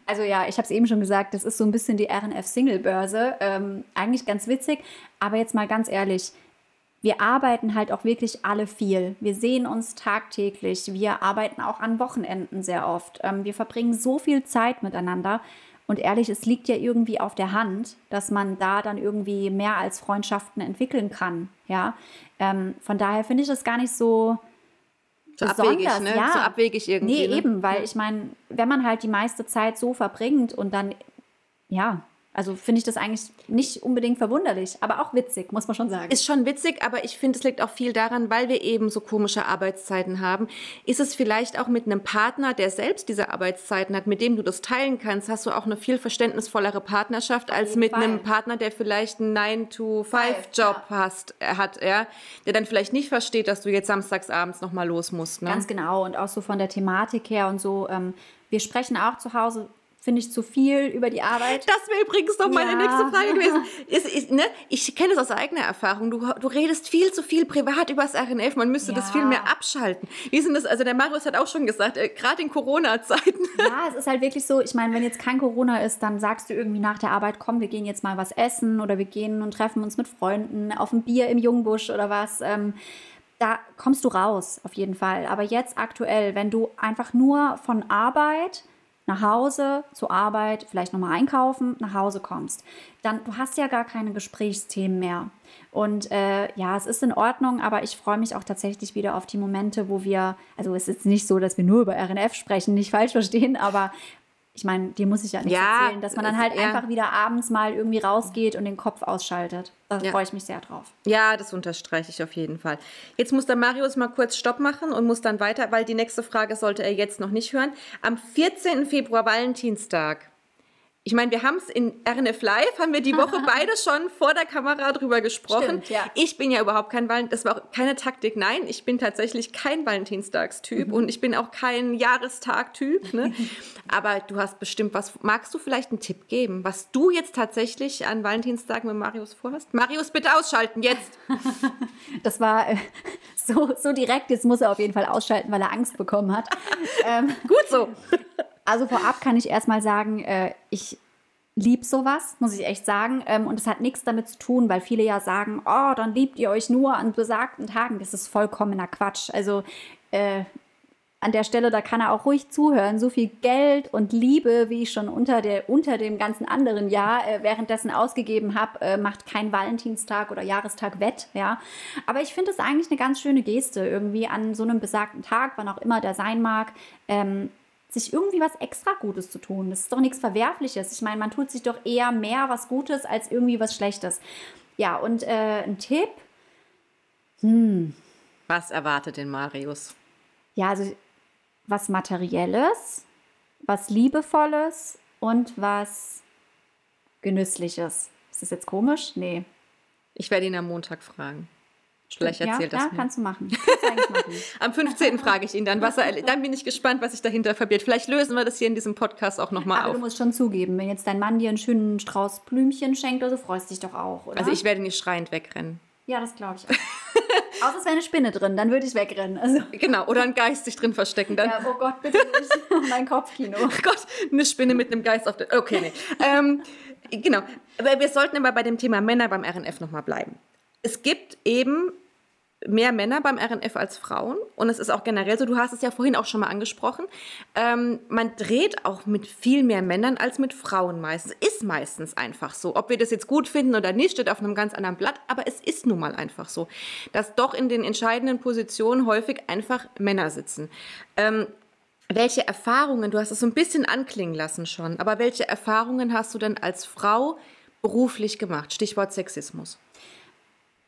Also ja, ich habe es eben schon gesagt, das ist so ein bisschen die RNF-Singlebörse. Ähm, eigentlich ganz witzig. Aber jetzt mal ganz ehrlich, wir arbeiten halt auch wirklich alle viel. Wir sehen uns tagtäglich. Wir arbeiten auch an Wochenenden sehr oft. Ähm, wir verbringen so viel Zeit miteinander. Und ehrlich, es liegt ja irgendwie auf der Hand, dass man da dann irgendwie mehr als Freundschaften entwickeln kann. Ja, ähm, von daher finde ich das gar nicht so, so abwegig, ne? Ja. So abwegig irgendwie. Nee, ne? eben, weil ich meine, wenn man halt die meiste Zeit so verbringt und dann, ja, also finde ich das eigentlich nicht unbedingt verwunderlich, aber auch witzig, muss man schon sagen. Ist schon witzig, aber ich finde, es liegt auch viel daran, weil wir eben so komische Arbeitszeiten haben. Ist es vielleicht auch mit einem Partner, der selbst diese Arbeitszeiten hat, mit dem du das teilen kannst, hast du auch eine viel verständnisvollere Partnerschaft als mit Fall. einem Partner, der vielleicht einen 9-to-5-Job ja. hast, äh, hat, ja, der dann vielleicht nicht versteht, dass du jetzt samstags abends nochmal los musst. Ne? Ganz genau und auch so von der Thematik her und so. Ähm, wir sprechen auch zu Hause finde ich zu viel über die Arbeit. Das wäre übrigens noch meine ja. nächste Frage gewesen. Ist, ist, ne? Ich kenne es aus eigener Erfahrung. Du, du redest viel zu viel privat über das RNF. Man müsste ja. das viel mehr abschalten. Wie sind das? Also der Marius hat auch schon gesagt, äh, gerade in Corona-Zeiten. Ja, es ist halt wirklich so. Ich meine, wenn jetzt kein Corona ist, dann sagst du irgendwie nach der Arbeit, komm, wir gehen jetzt mal was essen oder wir gehen und treffen uns mit Freunden auf ein Bier im Jungbusch oder was. Ähm, da kommst du raus, auf jeden Fall. Aber jetzt aktuell, wenn du einfach nur von Arbeit nach Hause, zur Arbeit, vielleicht nochmal einkaufen, nach Hause kommst, dann du hast ja gar keine Gesprächsthemen mehr. Und äh, ja, es ist in Ordnung, aber ich freue mich auch tatsächlich wieder auf die Momente, wo wir, also es ist nicht so, dass wir nur über RNF sprechen, nicht falsch verstehen, aber ich meine, dir muss ich ja nicht ja, erzählen, dass man dann halt ja. einfach wieder abends mal irgendwie rausgeht und den Kopf ausschaltet. Da ja. freue ich mich sehr drauf. Ja, das unterstreiche ich auf jeden Fall. Jetzt muss der Marius mal kurz Stopp machen und muss dann weiter, weil die nächste Frage sollte er jetzt noch nicht hören. Am 14. Februar, Valentinstag, ich meine, wir haben es in RNF Live, haben wir die Woche beide schon vor der Kamera drüber gesprochen. Stimmt, ja. Ich bin ja überhaupt kein Valentin, das war auch keine Taktik. Nein, ich bin tatsächlich kein Valentinstagstyp mhm. und ich bin auch kein Jahrestagtyp. Ne? Aber du hast bestimmt was. Magst du vielleicht einen Tipp geben, was du jetzt tatsächlich an Valentinstag mit Marius vorhast? Marius, bitte ausschalten, jetzt! Das war äh, so, so direkt. Jetzt muss er auf jeden Fall ausschalten, weil er Angst bekommen hat. ähm, Gut so. Also vorab kann ich erstmal sagen, äh, ich liebe sowas, muss ich echt sagen. Ähm, und es hat nichts damit zu tun, weil viele ja sagen, oh, dann liebt ihr euch nur an besagten Tagen. Das ist vollkommener Quatsch. Also äh, an der Stelle, da kann er auch ruhig zuhören. So viel Geld und Liebe, wie ich schon unter, der, unter dem ganzen anderen Jahr äh, währenddessen ausgegeben habe, äh, macht kein Valentinstag oder Jahrestag wett. Ja? Aber ich finde es eigentlich eine ganz schöne Geste, irgendwie an so einem besagten Tag, wann auch immer der sein mag, ähm, sich irgendwie was extra Gutes zu tun. Das ist doch nichts Verwerfliches. Ich meine, man tut sich doch eher mehr was Gutes als irgendwie was Schlechtes. Ja, und äh, ein Tipp. Hm. Was erwartet den Marius? Ja, also was Materielles, was Liebevolles und was Genüssliches. Ist das jetzt komisch? Nee. Ich werde ihn am Montag fragen. Vielleicht erzählt ja, das ja, mir. kannst du machen. Kannst machen. Am 15. frage ich ihn dann, was er, dann bin ich gespannt, was sich dahinter verbirgt. Vielleicht lösen wir das hier in diesem Podcast auch nochmal Aber auf. du musst schon zugeben, wenn jetzt dein Mann dir einen schönen Strauß Blümchen schenkt oder so, freust dich doch auch, oder? Also ich werde nicht schreiend wegrennen. ja, das glaube ich auch. Außer es wäre eine Spinne drin, dann würde ich wegrennen. Also, Genau, oder ein Geist sich drin verstecken. Dann, ja, oh Gott, bitte nicht. mein Kopfkino. Oh Gott, eine Spinne mit einem Geist auf der. Okay, nee. ähm, genau. Aber wir sollten aber bei dem Thema Männer beim RNF nochmal bleiben. Es gibt eben mehr Männer beim RNF als Frauen. Und es ist auch generell so, du hast es ja vorhin auch schon mal angesprochen, ähm, man dreht auch mit viel mehr Männern als mit Frauen meistens. Ist meistens einfach so. Ob wir das jetzt gut finden oder nicht, steht auf einem ganz anderen Blatt, aber es ist nun mal einfach so, dass doch in den entscheidenden Positionen häufig einfach Männer sitzen. Ähm, welche Erfahrungen, du hast es so ein bisschen anklingen lassen schon, aber welche Erfahrungen hast du denn als Frau beruflich gemacht? Stichwort Sexismus.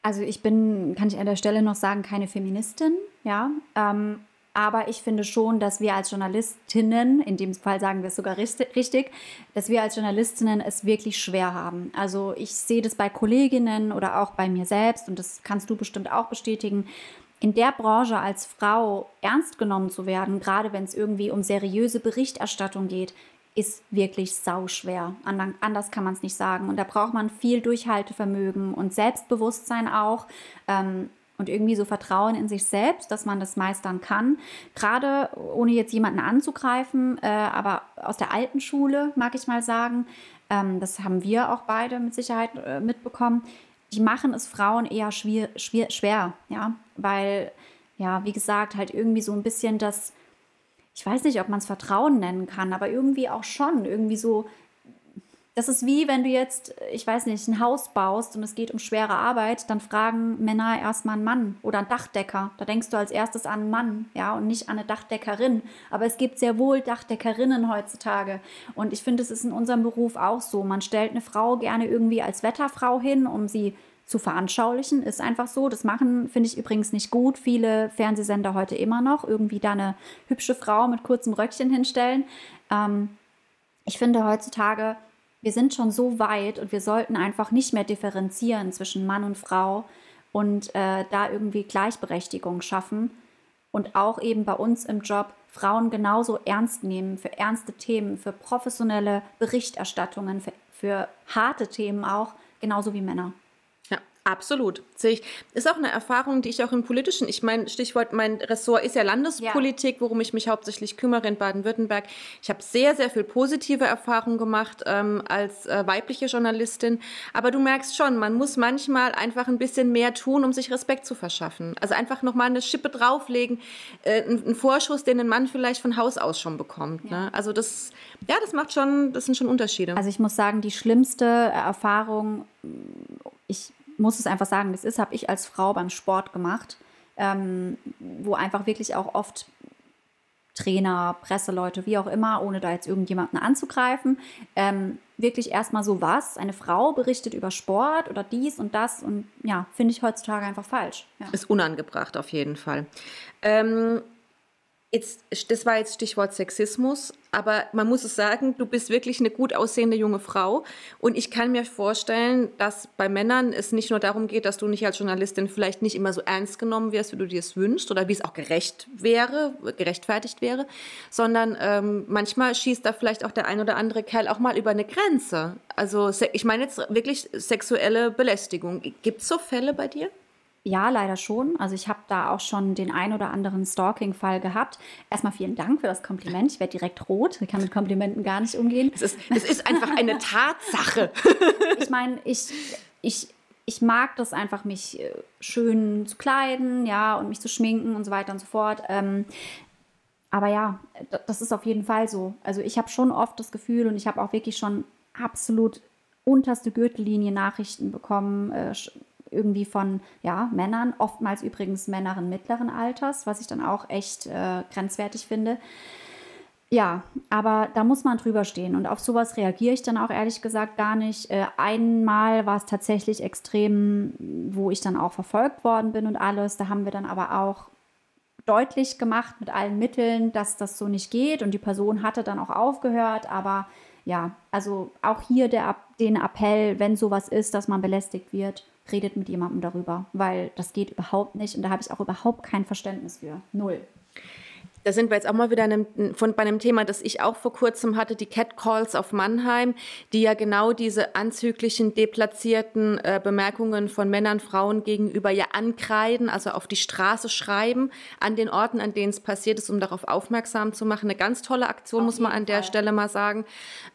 Also ich bin, kann ich an der Stelle noch sagen, keine Feministin, ja. Ähm, aber ich finde schon, dass wir als Journalistinnen, in dem Fall sagen wir es sogar richtig, dass wir als Journalistinnen es wirklich schwer haben. Also ich sehe das bei Kolleginnen oder auch bei mir selbst und das kannst du bestimmt auch bestätigen. In der Branche als Frau ernst genommen zu werden, gerade wenn es irgendwie um seriöse Berichterstattung geht, ist wirklich sauschwer. Anders kann man es nicht sagen. Und da braucht man viel Durchhaltevermögen und Selbstbewusstsein auch. Ähm, und irgendwie so Vertrauen in sich selbst, dass man das meistern kann. Gerade ohne jetzt jemanden anzugreifen, äh, aber aus der alten Schule, mag ich mal sagen, ähm, das haben wir auch beide mit Sicherheit äh, mitbekommen, die machen es Frauen eher schwer, schwer, schwer, ja, weil, ja, wie gesagt, halt irgendwie so ein bisschen das, ich weiß nicht, ob man es Vertrauen nennen kann, aber irgendwie auch schon, irgendwie so, das ist wie wenn du jetzt, ich weiß nicht, ein Haus baust und es geht um schwere Arbeit, dann fragen Männer erstmal einen Mann oder einen Dachdecker. Da denkst du als erstes an einen Mann, ja, und nicht an eine Dachdeckerin. Aber es gibt sehr wohl Dachdeckerinnen heutzutage. Und ich finde, es ist in unserem Beruf auch so. Man stellt eine Frau gerne irgendwie als Wetterfrau hin, um sie zu veranschaulichen. Ist einfach so. Das machen, finde ich übrigens nicht gut. Viele Fernsehsender heute immer noch. Irgendwie da eine hübsche Frau mit kurzem Röckchen hinstellen. Ähm, ich finde heutzutage wir sind schon so weit und wir sollten einfach nicht mehr differenzieren zwischen Mann und Frau und äh, da irgendwie Gleichberechtigung schaffen und auch eben bei uns im Job Frauen genauso ernst nehmen für ernste Themen, für professionelle Berichterstattungen, für, für harte Themen auch, genauso wie Männer. Absolut, sehe ich. Ist auch eine Erfahrung, die ich auch im politischen, ich meine, Stichwort, mein Ressort ist ja Landespolitik, ja. worum ich mich hauptsächlich kümmere in Baden-Württemberg. Ich habe sehr, sehr viel positive Erfahrungen gemacht ähm, als äh, weibliche Journalistin. Aber du merkst schon, man muss manchmal einfach ein bisschen mehr tun, um sich Respekt zu verschaffen. Also einfach nochmal eine Schippe drauflegen, äh, einen Vorschuss, den ein Mann vielleicht von Haus aus schon bekommt. Ja. Ne? Also das, ja, das macht schon, das sind schon Unterschiede. Also ich muss sagen, die schlimmste Erfahrung, ich muss es einfach sagen, das ist, habe ich als Frau beim Sport gemacht, ähm, wo einfach wirklich auch oft Trainer, Presseleute, wie auch immer, ohne da jetzt irgendjemanden anzugreifen, ähm, wirklich erstmal so was. Eine Frau berichtet über Sport oder dies und das und ja, finde ich heutzutage einfach falsch. Ja. Ist unangebracht auf jeden Fall. Ähm, Jetzt, das war jetzt Stichwort Sexismus, aber man muss es sagen, du bist wirklich eine gut aussehende junge Frau. Und ich kann mir vorstellen, dass bei Männern es nicht nur darum geht, dass du nicht als Journalistin vielleicht nicht immer so ernst genommen wirst, wie du dir es wünschst oder wie es auch gerecht wäre, gerechtfertigt wäre, sondern ähm, manchmal schießt da vielleicht auch der ein oder andere Kerl auch mal über eine Grenze. Also ich meine jetzt wirklich sexuelle Belästigung. Gibt es so Fälle bei dir? Ja, leider schon. Also ich habe da auch schon den ein oder anderen Stalking-Fall gehabt. Erstmal vielen Dank für das Kompliment. Ich werde direkt rot. Ich kann mit Komplimenten gar nicht umgehen. Es ist, es ist einfach eine Tatsache. ich meine, ich, ich, ich mag das einfach, mich äh, schön zu kleiden, ja, und mich zu schminken und so weiter und so fort. Ähm, aber ja, das ist auf jeden Fall so. Also ich habe schon oft das Gefühl und ich habe auch wirklich schon absolut unterste Gürtellinie Nachrichten bekommen, äh, irgendwie von ja, Männern, oftmals übrigens Männern mittleren Alters, was ich dann auch echt äh, grenzwertig finde. Ja, aber da muss man drüber stehen und auf sowas reagiere ich dann auch ehrlich gesagt gar nicht. Äh, einmal war es tatsächlich extrem, wo ich dann auch verfolgt worden bin und alles. Da haben wir dann aber auch deutlich gemacht mit allen Mitteln, dass das so nicht geht und die Person hatte dann auch aufgehört, aber ja, also auch hier der, den Appell, wenn sowas ist, dass man belästigt wird, redet mit jemandem darüber, weil das geht überhaupt nicht und da habe ich auch überhaupt kein Verständnis für. Null. Da sind wir jetzt auch mal wieder einem, von, bei einem Thema, das ich auch vor kurzem hatte, die Catcalls auf Mannheim, die ja genau diese anzüglichen, deplatzierten äh, Bemerkungen von Männern, Frauen gegenüber ja ankreiden, also auf die Straße schreiben, an den Orten, an denen es passiert ist, um darauf aufmerksam zu machen. Eine ganz tolle Aktion, auf muss man an der Fall. Stelle mal sagen,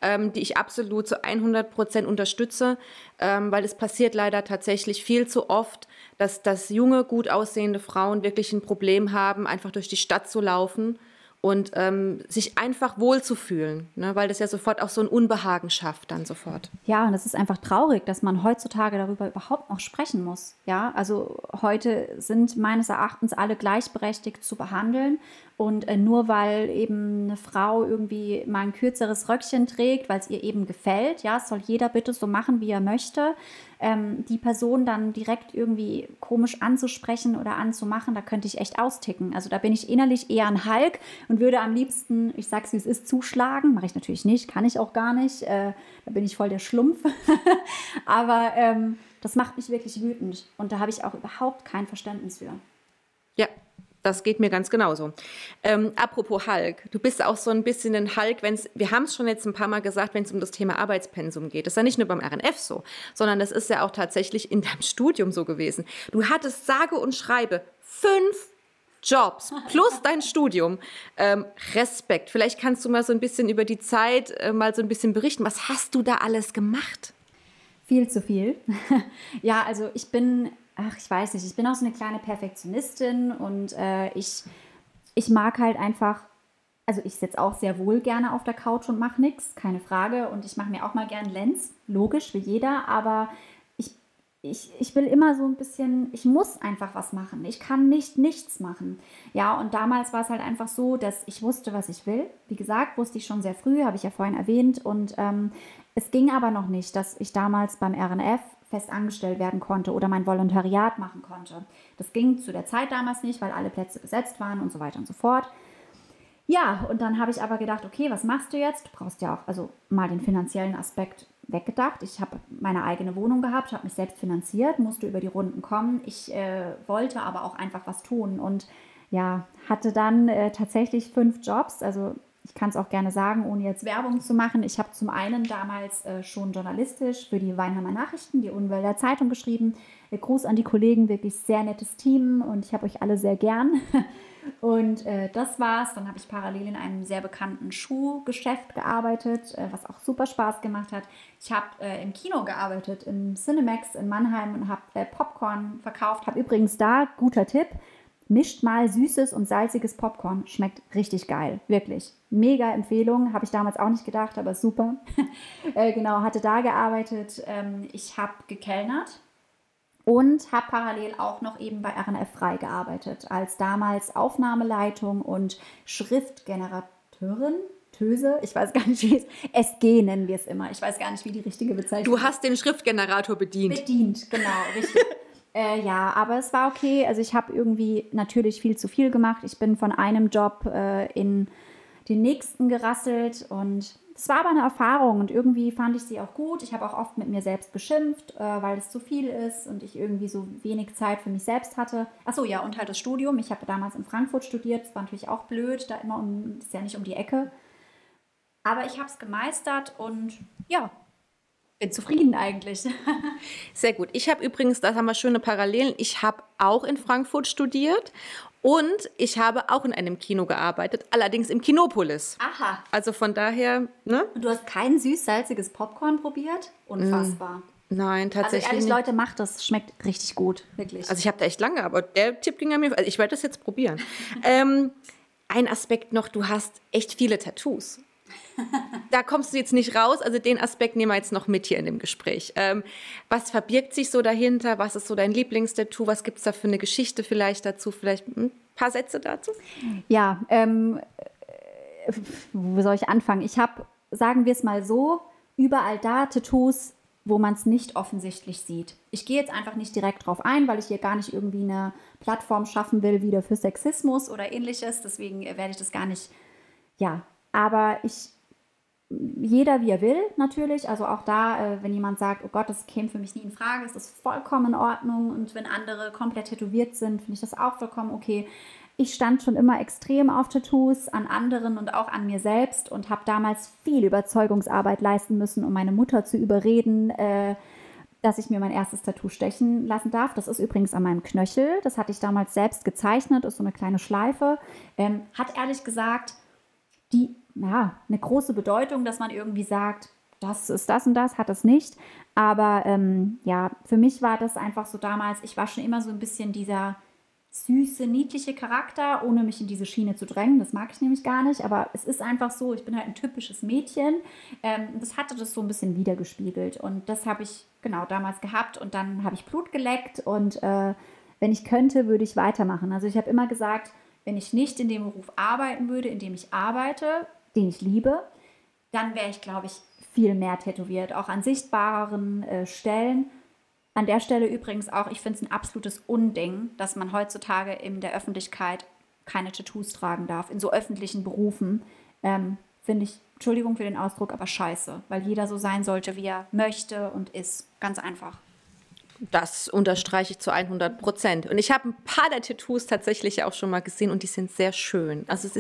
ähm, die ich absolut zu 100 Prozent unterstütze, ähm, weil es passiert leider tatsächlich viel zu oft, dass, dass junge, gut aussehende Frauen wirklich ein Problem haben, einfach durch die Stadt zu laufen und ähm, sich einfach wohlzufühlen, ne? weil das ja sofort auch so ein Unbehagen schafft dann sofort. Ja, und es ist einfach traurig, dass man heutzutage darüber überhaupt noch sprechen muss. Ja, also heute sind meines Erachtens alle gleichberechtigt zu behandeln und äh, nur weil eben eine Frau irgendwie mal ein kürzeres Röckchen trägt, weil es ihr eben gefällt, ja, soll jeder bitte so machen, wie er möchte. Ähm, die Person dann direkt irgendwie komisch anzusprechen oder anzumachen, da könnte ich echt austicken. Also da bin ich innerlich eher ein Hulk und würde am liebsten, ich sag's wie es ist, zuschlagen. Mache ich natürlich nicht, kann ich auch gar nicht. Äh, da bin ich voll der Schlumpf. Aber ähm, das macht mich wirklich wütend und da habe ich auch überhaupt kein Verständnis für. Ja, das geht mir ganz genauso. Ähm, apropos Hulk, du bist auch so ein bisschen ein Hulk, wenn es, wir haben es schon jetzt ein paar Mal gesagt, wenn es um das Thema Arbeitspensum geht. Das ist ja nicht nur beim RNF so, sondern das ist ja auch tatsächlich in deinem Studium so gewesen. Du hattest sage und schreibe fünf Jobs plus dein Studium. Ähm, Respekt. Vielleicht kannst du mal so ein bisschen über die Zeit äh, mal so ein bisschen berichten. Was hast du da alles gemacht? Viel zu viel. ja, also ich bin ach, ich weiß nicht, ich bin auch so eine kleine Perfektionistin und äh, ich, ich mag halt einfach, also ich sitze auch sehr wohl gerne auf der Couch und mache nichts, keine Frage. Und ich mache mir auch mal gern Lens, logisch, wie jeder, aber ich, ich, ich will immer so ein bisschen, ich muss einfach was machen. Ich kann nicht nichts machen. Ja, und damals war es halt einfach so, dass ich wusste, was ich will. Wie gesagt, wusste ich schon sehr früh, habe ich ja vorhin erwähnt. Und ähm, es ging aber noch nicht, dass ich damals beim RNF fest angestellt werden konnte oder mein Volontariat machen konnte. Das ging zu der Zeit damals nicht, weil alle Plätze besetzt waren und so weiter und so fort. Ja, und dann habe ich aber gedacht, okay, was machst du jetzt? Du brauchst ja auch also mal den finanziellen Aspekt weggedacht. Ich habe meine eigene Wohnung gehabt, habe mich selbst finanziert, musste über die Runden kommen. Ich äh, wollte aber auch einfach was tun und ja, hatte dann äh, tatsächlich fünf Jobs. Also ich kann es auch gerne sagen, ohne jetzt Werbung zu machen. Ich habe zum einen damals äh, schon journalistisch für die Weinheimer Nachrichten, die Unwälder Zeitung geschrieben. Äh, Gruß an die Kollegen, wirklich sehr nettes Team und ich habe euch alle sehr gern. Und äh, das war's. Dann habe ich parallel in einem sehr bekannten Schuhgeschäft gearbeitet, äh, was auch super Spaß gemacht hat. Ich habe äh, im Kino gearbeitet, im Cinemax in Mannheim und habe äh, Popcorn verkauft. Habe übrigens da, guter Tipp, Mischt mal süßes und salziges Popcorn. Schmeckt richtig geil. Wirklich. Mega Empfehlung. Habe ich damals auch nicht gedacht, aber super. äh, genau, hatte da gearbeitet. Ähm, ich habe gekellnert und habe parallel auch noch eben bei RNF frei gearbeitet. Als damals Aufnahmeleitung und Schriftgenerateurin. Töse, ich weiß gar nicht, wie es SG nennen wir es immer. Ich weiß gar nicht, wie die richtige Bezeichnung ist. Du hast den Schriftgenerator bedient. Bedient, genau, richtig. Äh, ja, aber es war okay. Also ich habe irgendwie natürlich viel zu viel gemacht. Ich bin von einem Job äh, in den nächsten gerasselt und es war aber eine Erfahrung und irgendwie fand ich sie auch gut. Ich habe auch oft mit mir selbst geschimpft, äh, weil es zu viel ist und ich irgendwie so wenig Zeit für mich selbst hatte. Achso, ja, und halt das Studium. Ich habe damals in Frankfurt studiert. Das war natürlich auch blöd, da immer um, ist ja nicht um die Ecke. Aber ich habe es gemeistert und ja, bin zufrieden eigentlich. Sehr gut. Ich habe übrigens, da haben wir schöne Parallelen, ich habe auch in Frankfurt studiert und ich habe auch in einem Kino gearbeitet, allerdings im Kinopolis. Aha. Also von daher, ne? Und du hast kein süß-salziges Popcorn probiert? Unfassbar. Mm. Nein, tatsächlich. Also ehrlich, Leute, macht das. Schmeckt richtig gut, wirklich. Also ich habe da echt lange, aber der Tipp ging an mir. Also ich werde das jetzt probieren. ähm, ein Aspekt noch, du hast echt viele Tattoos da kommst du jetzt nicht raus. Also den Aspekt nehmen wir jetzt noch mit hier in dem Gespräch. Ähm, was verbirgt sich so dahinter? Was ist so dein Lieblingstattoo? Was gibt es da für eine Geschichte vielleicht dazu? Vielleicht ein paar Sätze dazu? Ja, ähm, wo soll ich anfangen? Ich habe, sagen wir es mal so, überall da Tattoos, wo man es nicht offensichtlich sieht. Ich gehe jetzt einfach nicht direkt drauf ein, weil ich hier gar nicht irgendwie eine Plattform schaffen will, wieder für Sexismus oder ähnliches. Deswegen werde ich das gar nicht, ja. Aber ich jeder wie er will, natürlich. Also auch da, äh, wenn jemand sagt, oh Gott, das käme für mich nie in Frage, ist das vollkommen in Ordnung. Und wenn andere komplett tätowiert sind, finde ich das auch vollkommen okay. Ich stand schon immer extrem auf Tattoos an anderen und auch an mir selbst und habe damals viel Überzeugungsarbeit leisten müssen, um meine Mutter zu überreden, äh, dass ich mir mein erstes Tattoo stechen lassen darf. Das ist übrigens an meinem Knöchel. Das hatte ich damals selbst gezeichnet, ist so eine kleine Schleife. Ähm, hat ehrlich gesagt die, ja, eine große Bedeutung, dass man irgendwie sagt, das ist das und das, hat es nicht. Aber ähm, ja, für mich war das einfach so damals, ich war schon immer so ein bisschen dieser süße, niedliche Charakter, ohne mich in diese Schiene zu drängen. Das mag ich nämlich gar nicht, aber es ist einfach so, ich bin halt ein typisches Mädchen. Ähm, das hatte das so ein bisschen wiedergespiegelt und das habe ich genau damals gehabt und dann habe ich Blut geleckt und äh, wenn ich könnte, würde ich weitermachen. Also ich habe immer gesagt, wenn ich nicht in dem Beruf arbeiten würde, in dem ich arbeite, den ich liebe, dann wäre ich, glaube ich, viel mehr tätowiert, auch an sichtbareren äh, Stellen. An der Stelle übrigens auch, ich finde es ein absolutes Unding, dass man heutzutage in der Öffentlichkeit keine Tattoos tragen darf, in so öffentlichen Berufen. Ähm, finde ich, Entschuldigung für den Ausdruck, aber scheiße, weil jeder so sein sollte, wie er möchte und ist. Ganz einfach. Das unterstreiche ich zu 100 Prozent. Und ich habe ein paar der Tattoos tatsächlich auch schon mal gesehen und die sind sehr schön. Also sie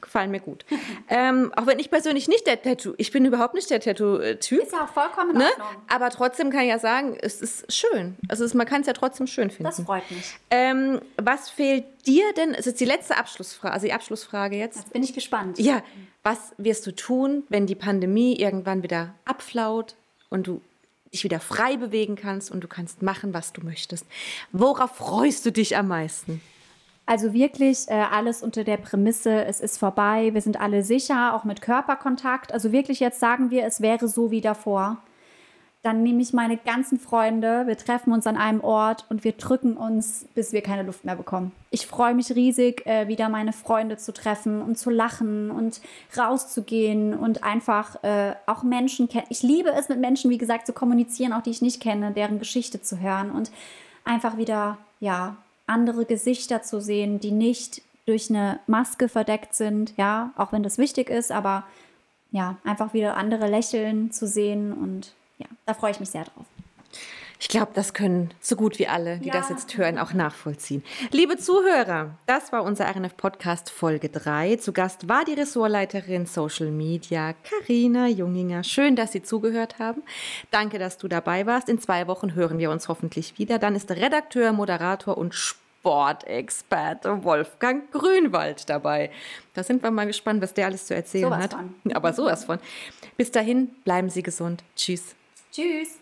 gefallen mir gut. ähm, auch wenn ich persönlich nicht der Tattoo, ich bin überhaupt nicht der Tattoo-Typ. Ist ja auch vollkommen ne? Aber trotzdem kann ich ja sagen, es ist schön. Also es, man kann es ja trotzdem schön finden. Das freut mich. Ähm, was fehlt dir denn? Es ist die letzte Abschlussfrage, also die Abschlussfrage jetzt. Jetzt bin ich gespannt. Ja, was wirst du tun, wenn die Pandemie irgendwann wieder abflaut und du dich wieder frei bewegen kannst und du kannst machen, was du möchtest. Worauf freust du dich am meisten? Also wirklich äh, alles unter der Prämisse, es ist vorbei, wir sind alle sicher, auch mit Körperkontakt. Also wirklich jetzt sagen wir, es wäre so wie davor dann nehme ich meine ganzen Freunde, wir treffen uns an einem Ort und wir drücken uns, bis wir keine Luft mehr bekommen. Ich freue mich riesig, äh, wieder meine Freunde zu treffen und zu lachen und rauszugehen und einfach äh, auch Menschen kennen. Ich liebe es, mit Menschen, wie gesagt, zu kommunizieren, auch die ich nicht kenne, deren Geschichte zu hören und einfach wieder, ja, andere Gesichter zu sehen, die nicht durch eine Maske verdeckt sind, ja, auch wenn das wichtig ist, aber ja, einfach wieder andere Lächeln zu sehen und ja, da freue ich mich sehr drauf. Ich glaube, das können so gut wie alle, die ja. das jetzt hören, auch nachvollziehen. Liebe Zuhörer, das war unser RNF-Podcast Folge 3. Zu Gast war die Ressortleiterin Social Media, Karina Junginger. Schön, dass Sie zugehört haben. Danke, dass du dabei warst. In zwei Wochen hören wir uns hoffentlich wieder. Dann ist Redakteur, Moderator und Sportexperte Wolfgang Grünwald dabei. Da sind wir mal gespannt, was der alles zu erzählen sowas hat. Von. Aber sowas von. Bis dahin, bleiben Sie gesund. Tschüss. Tschüss.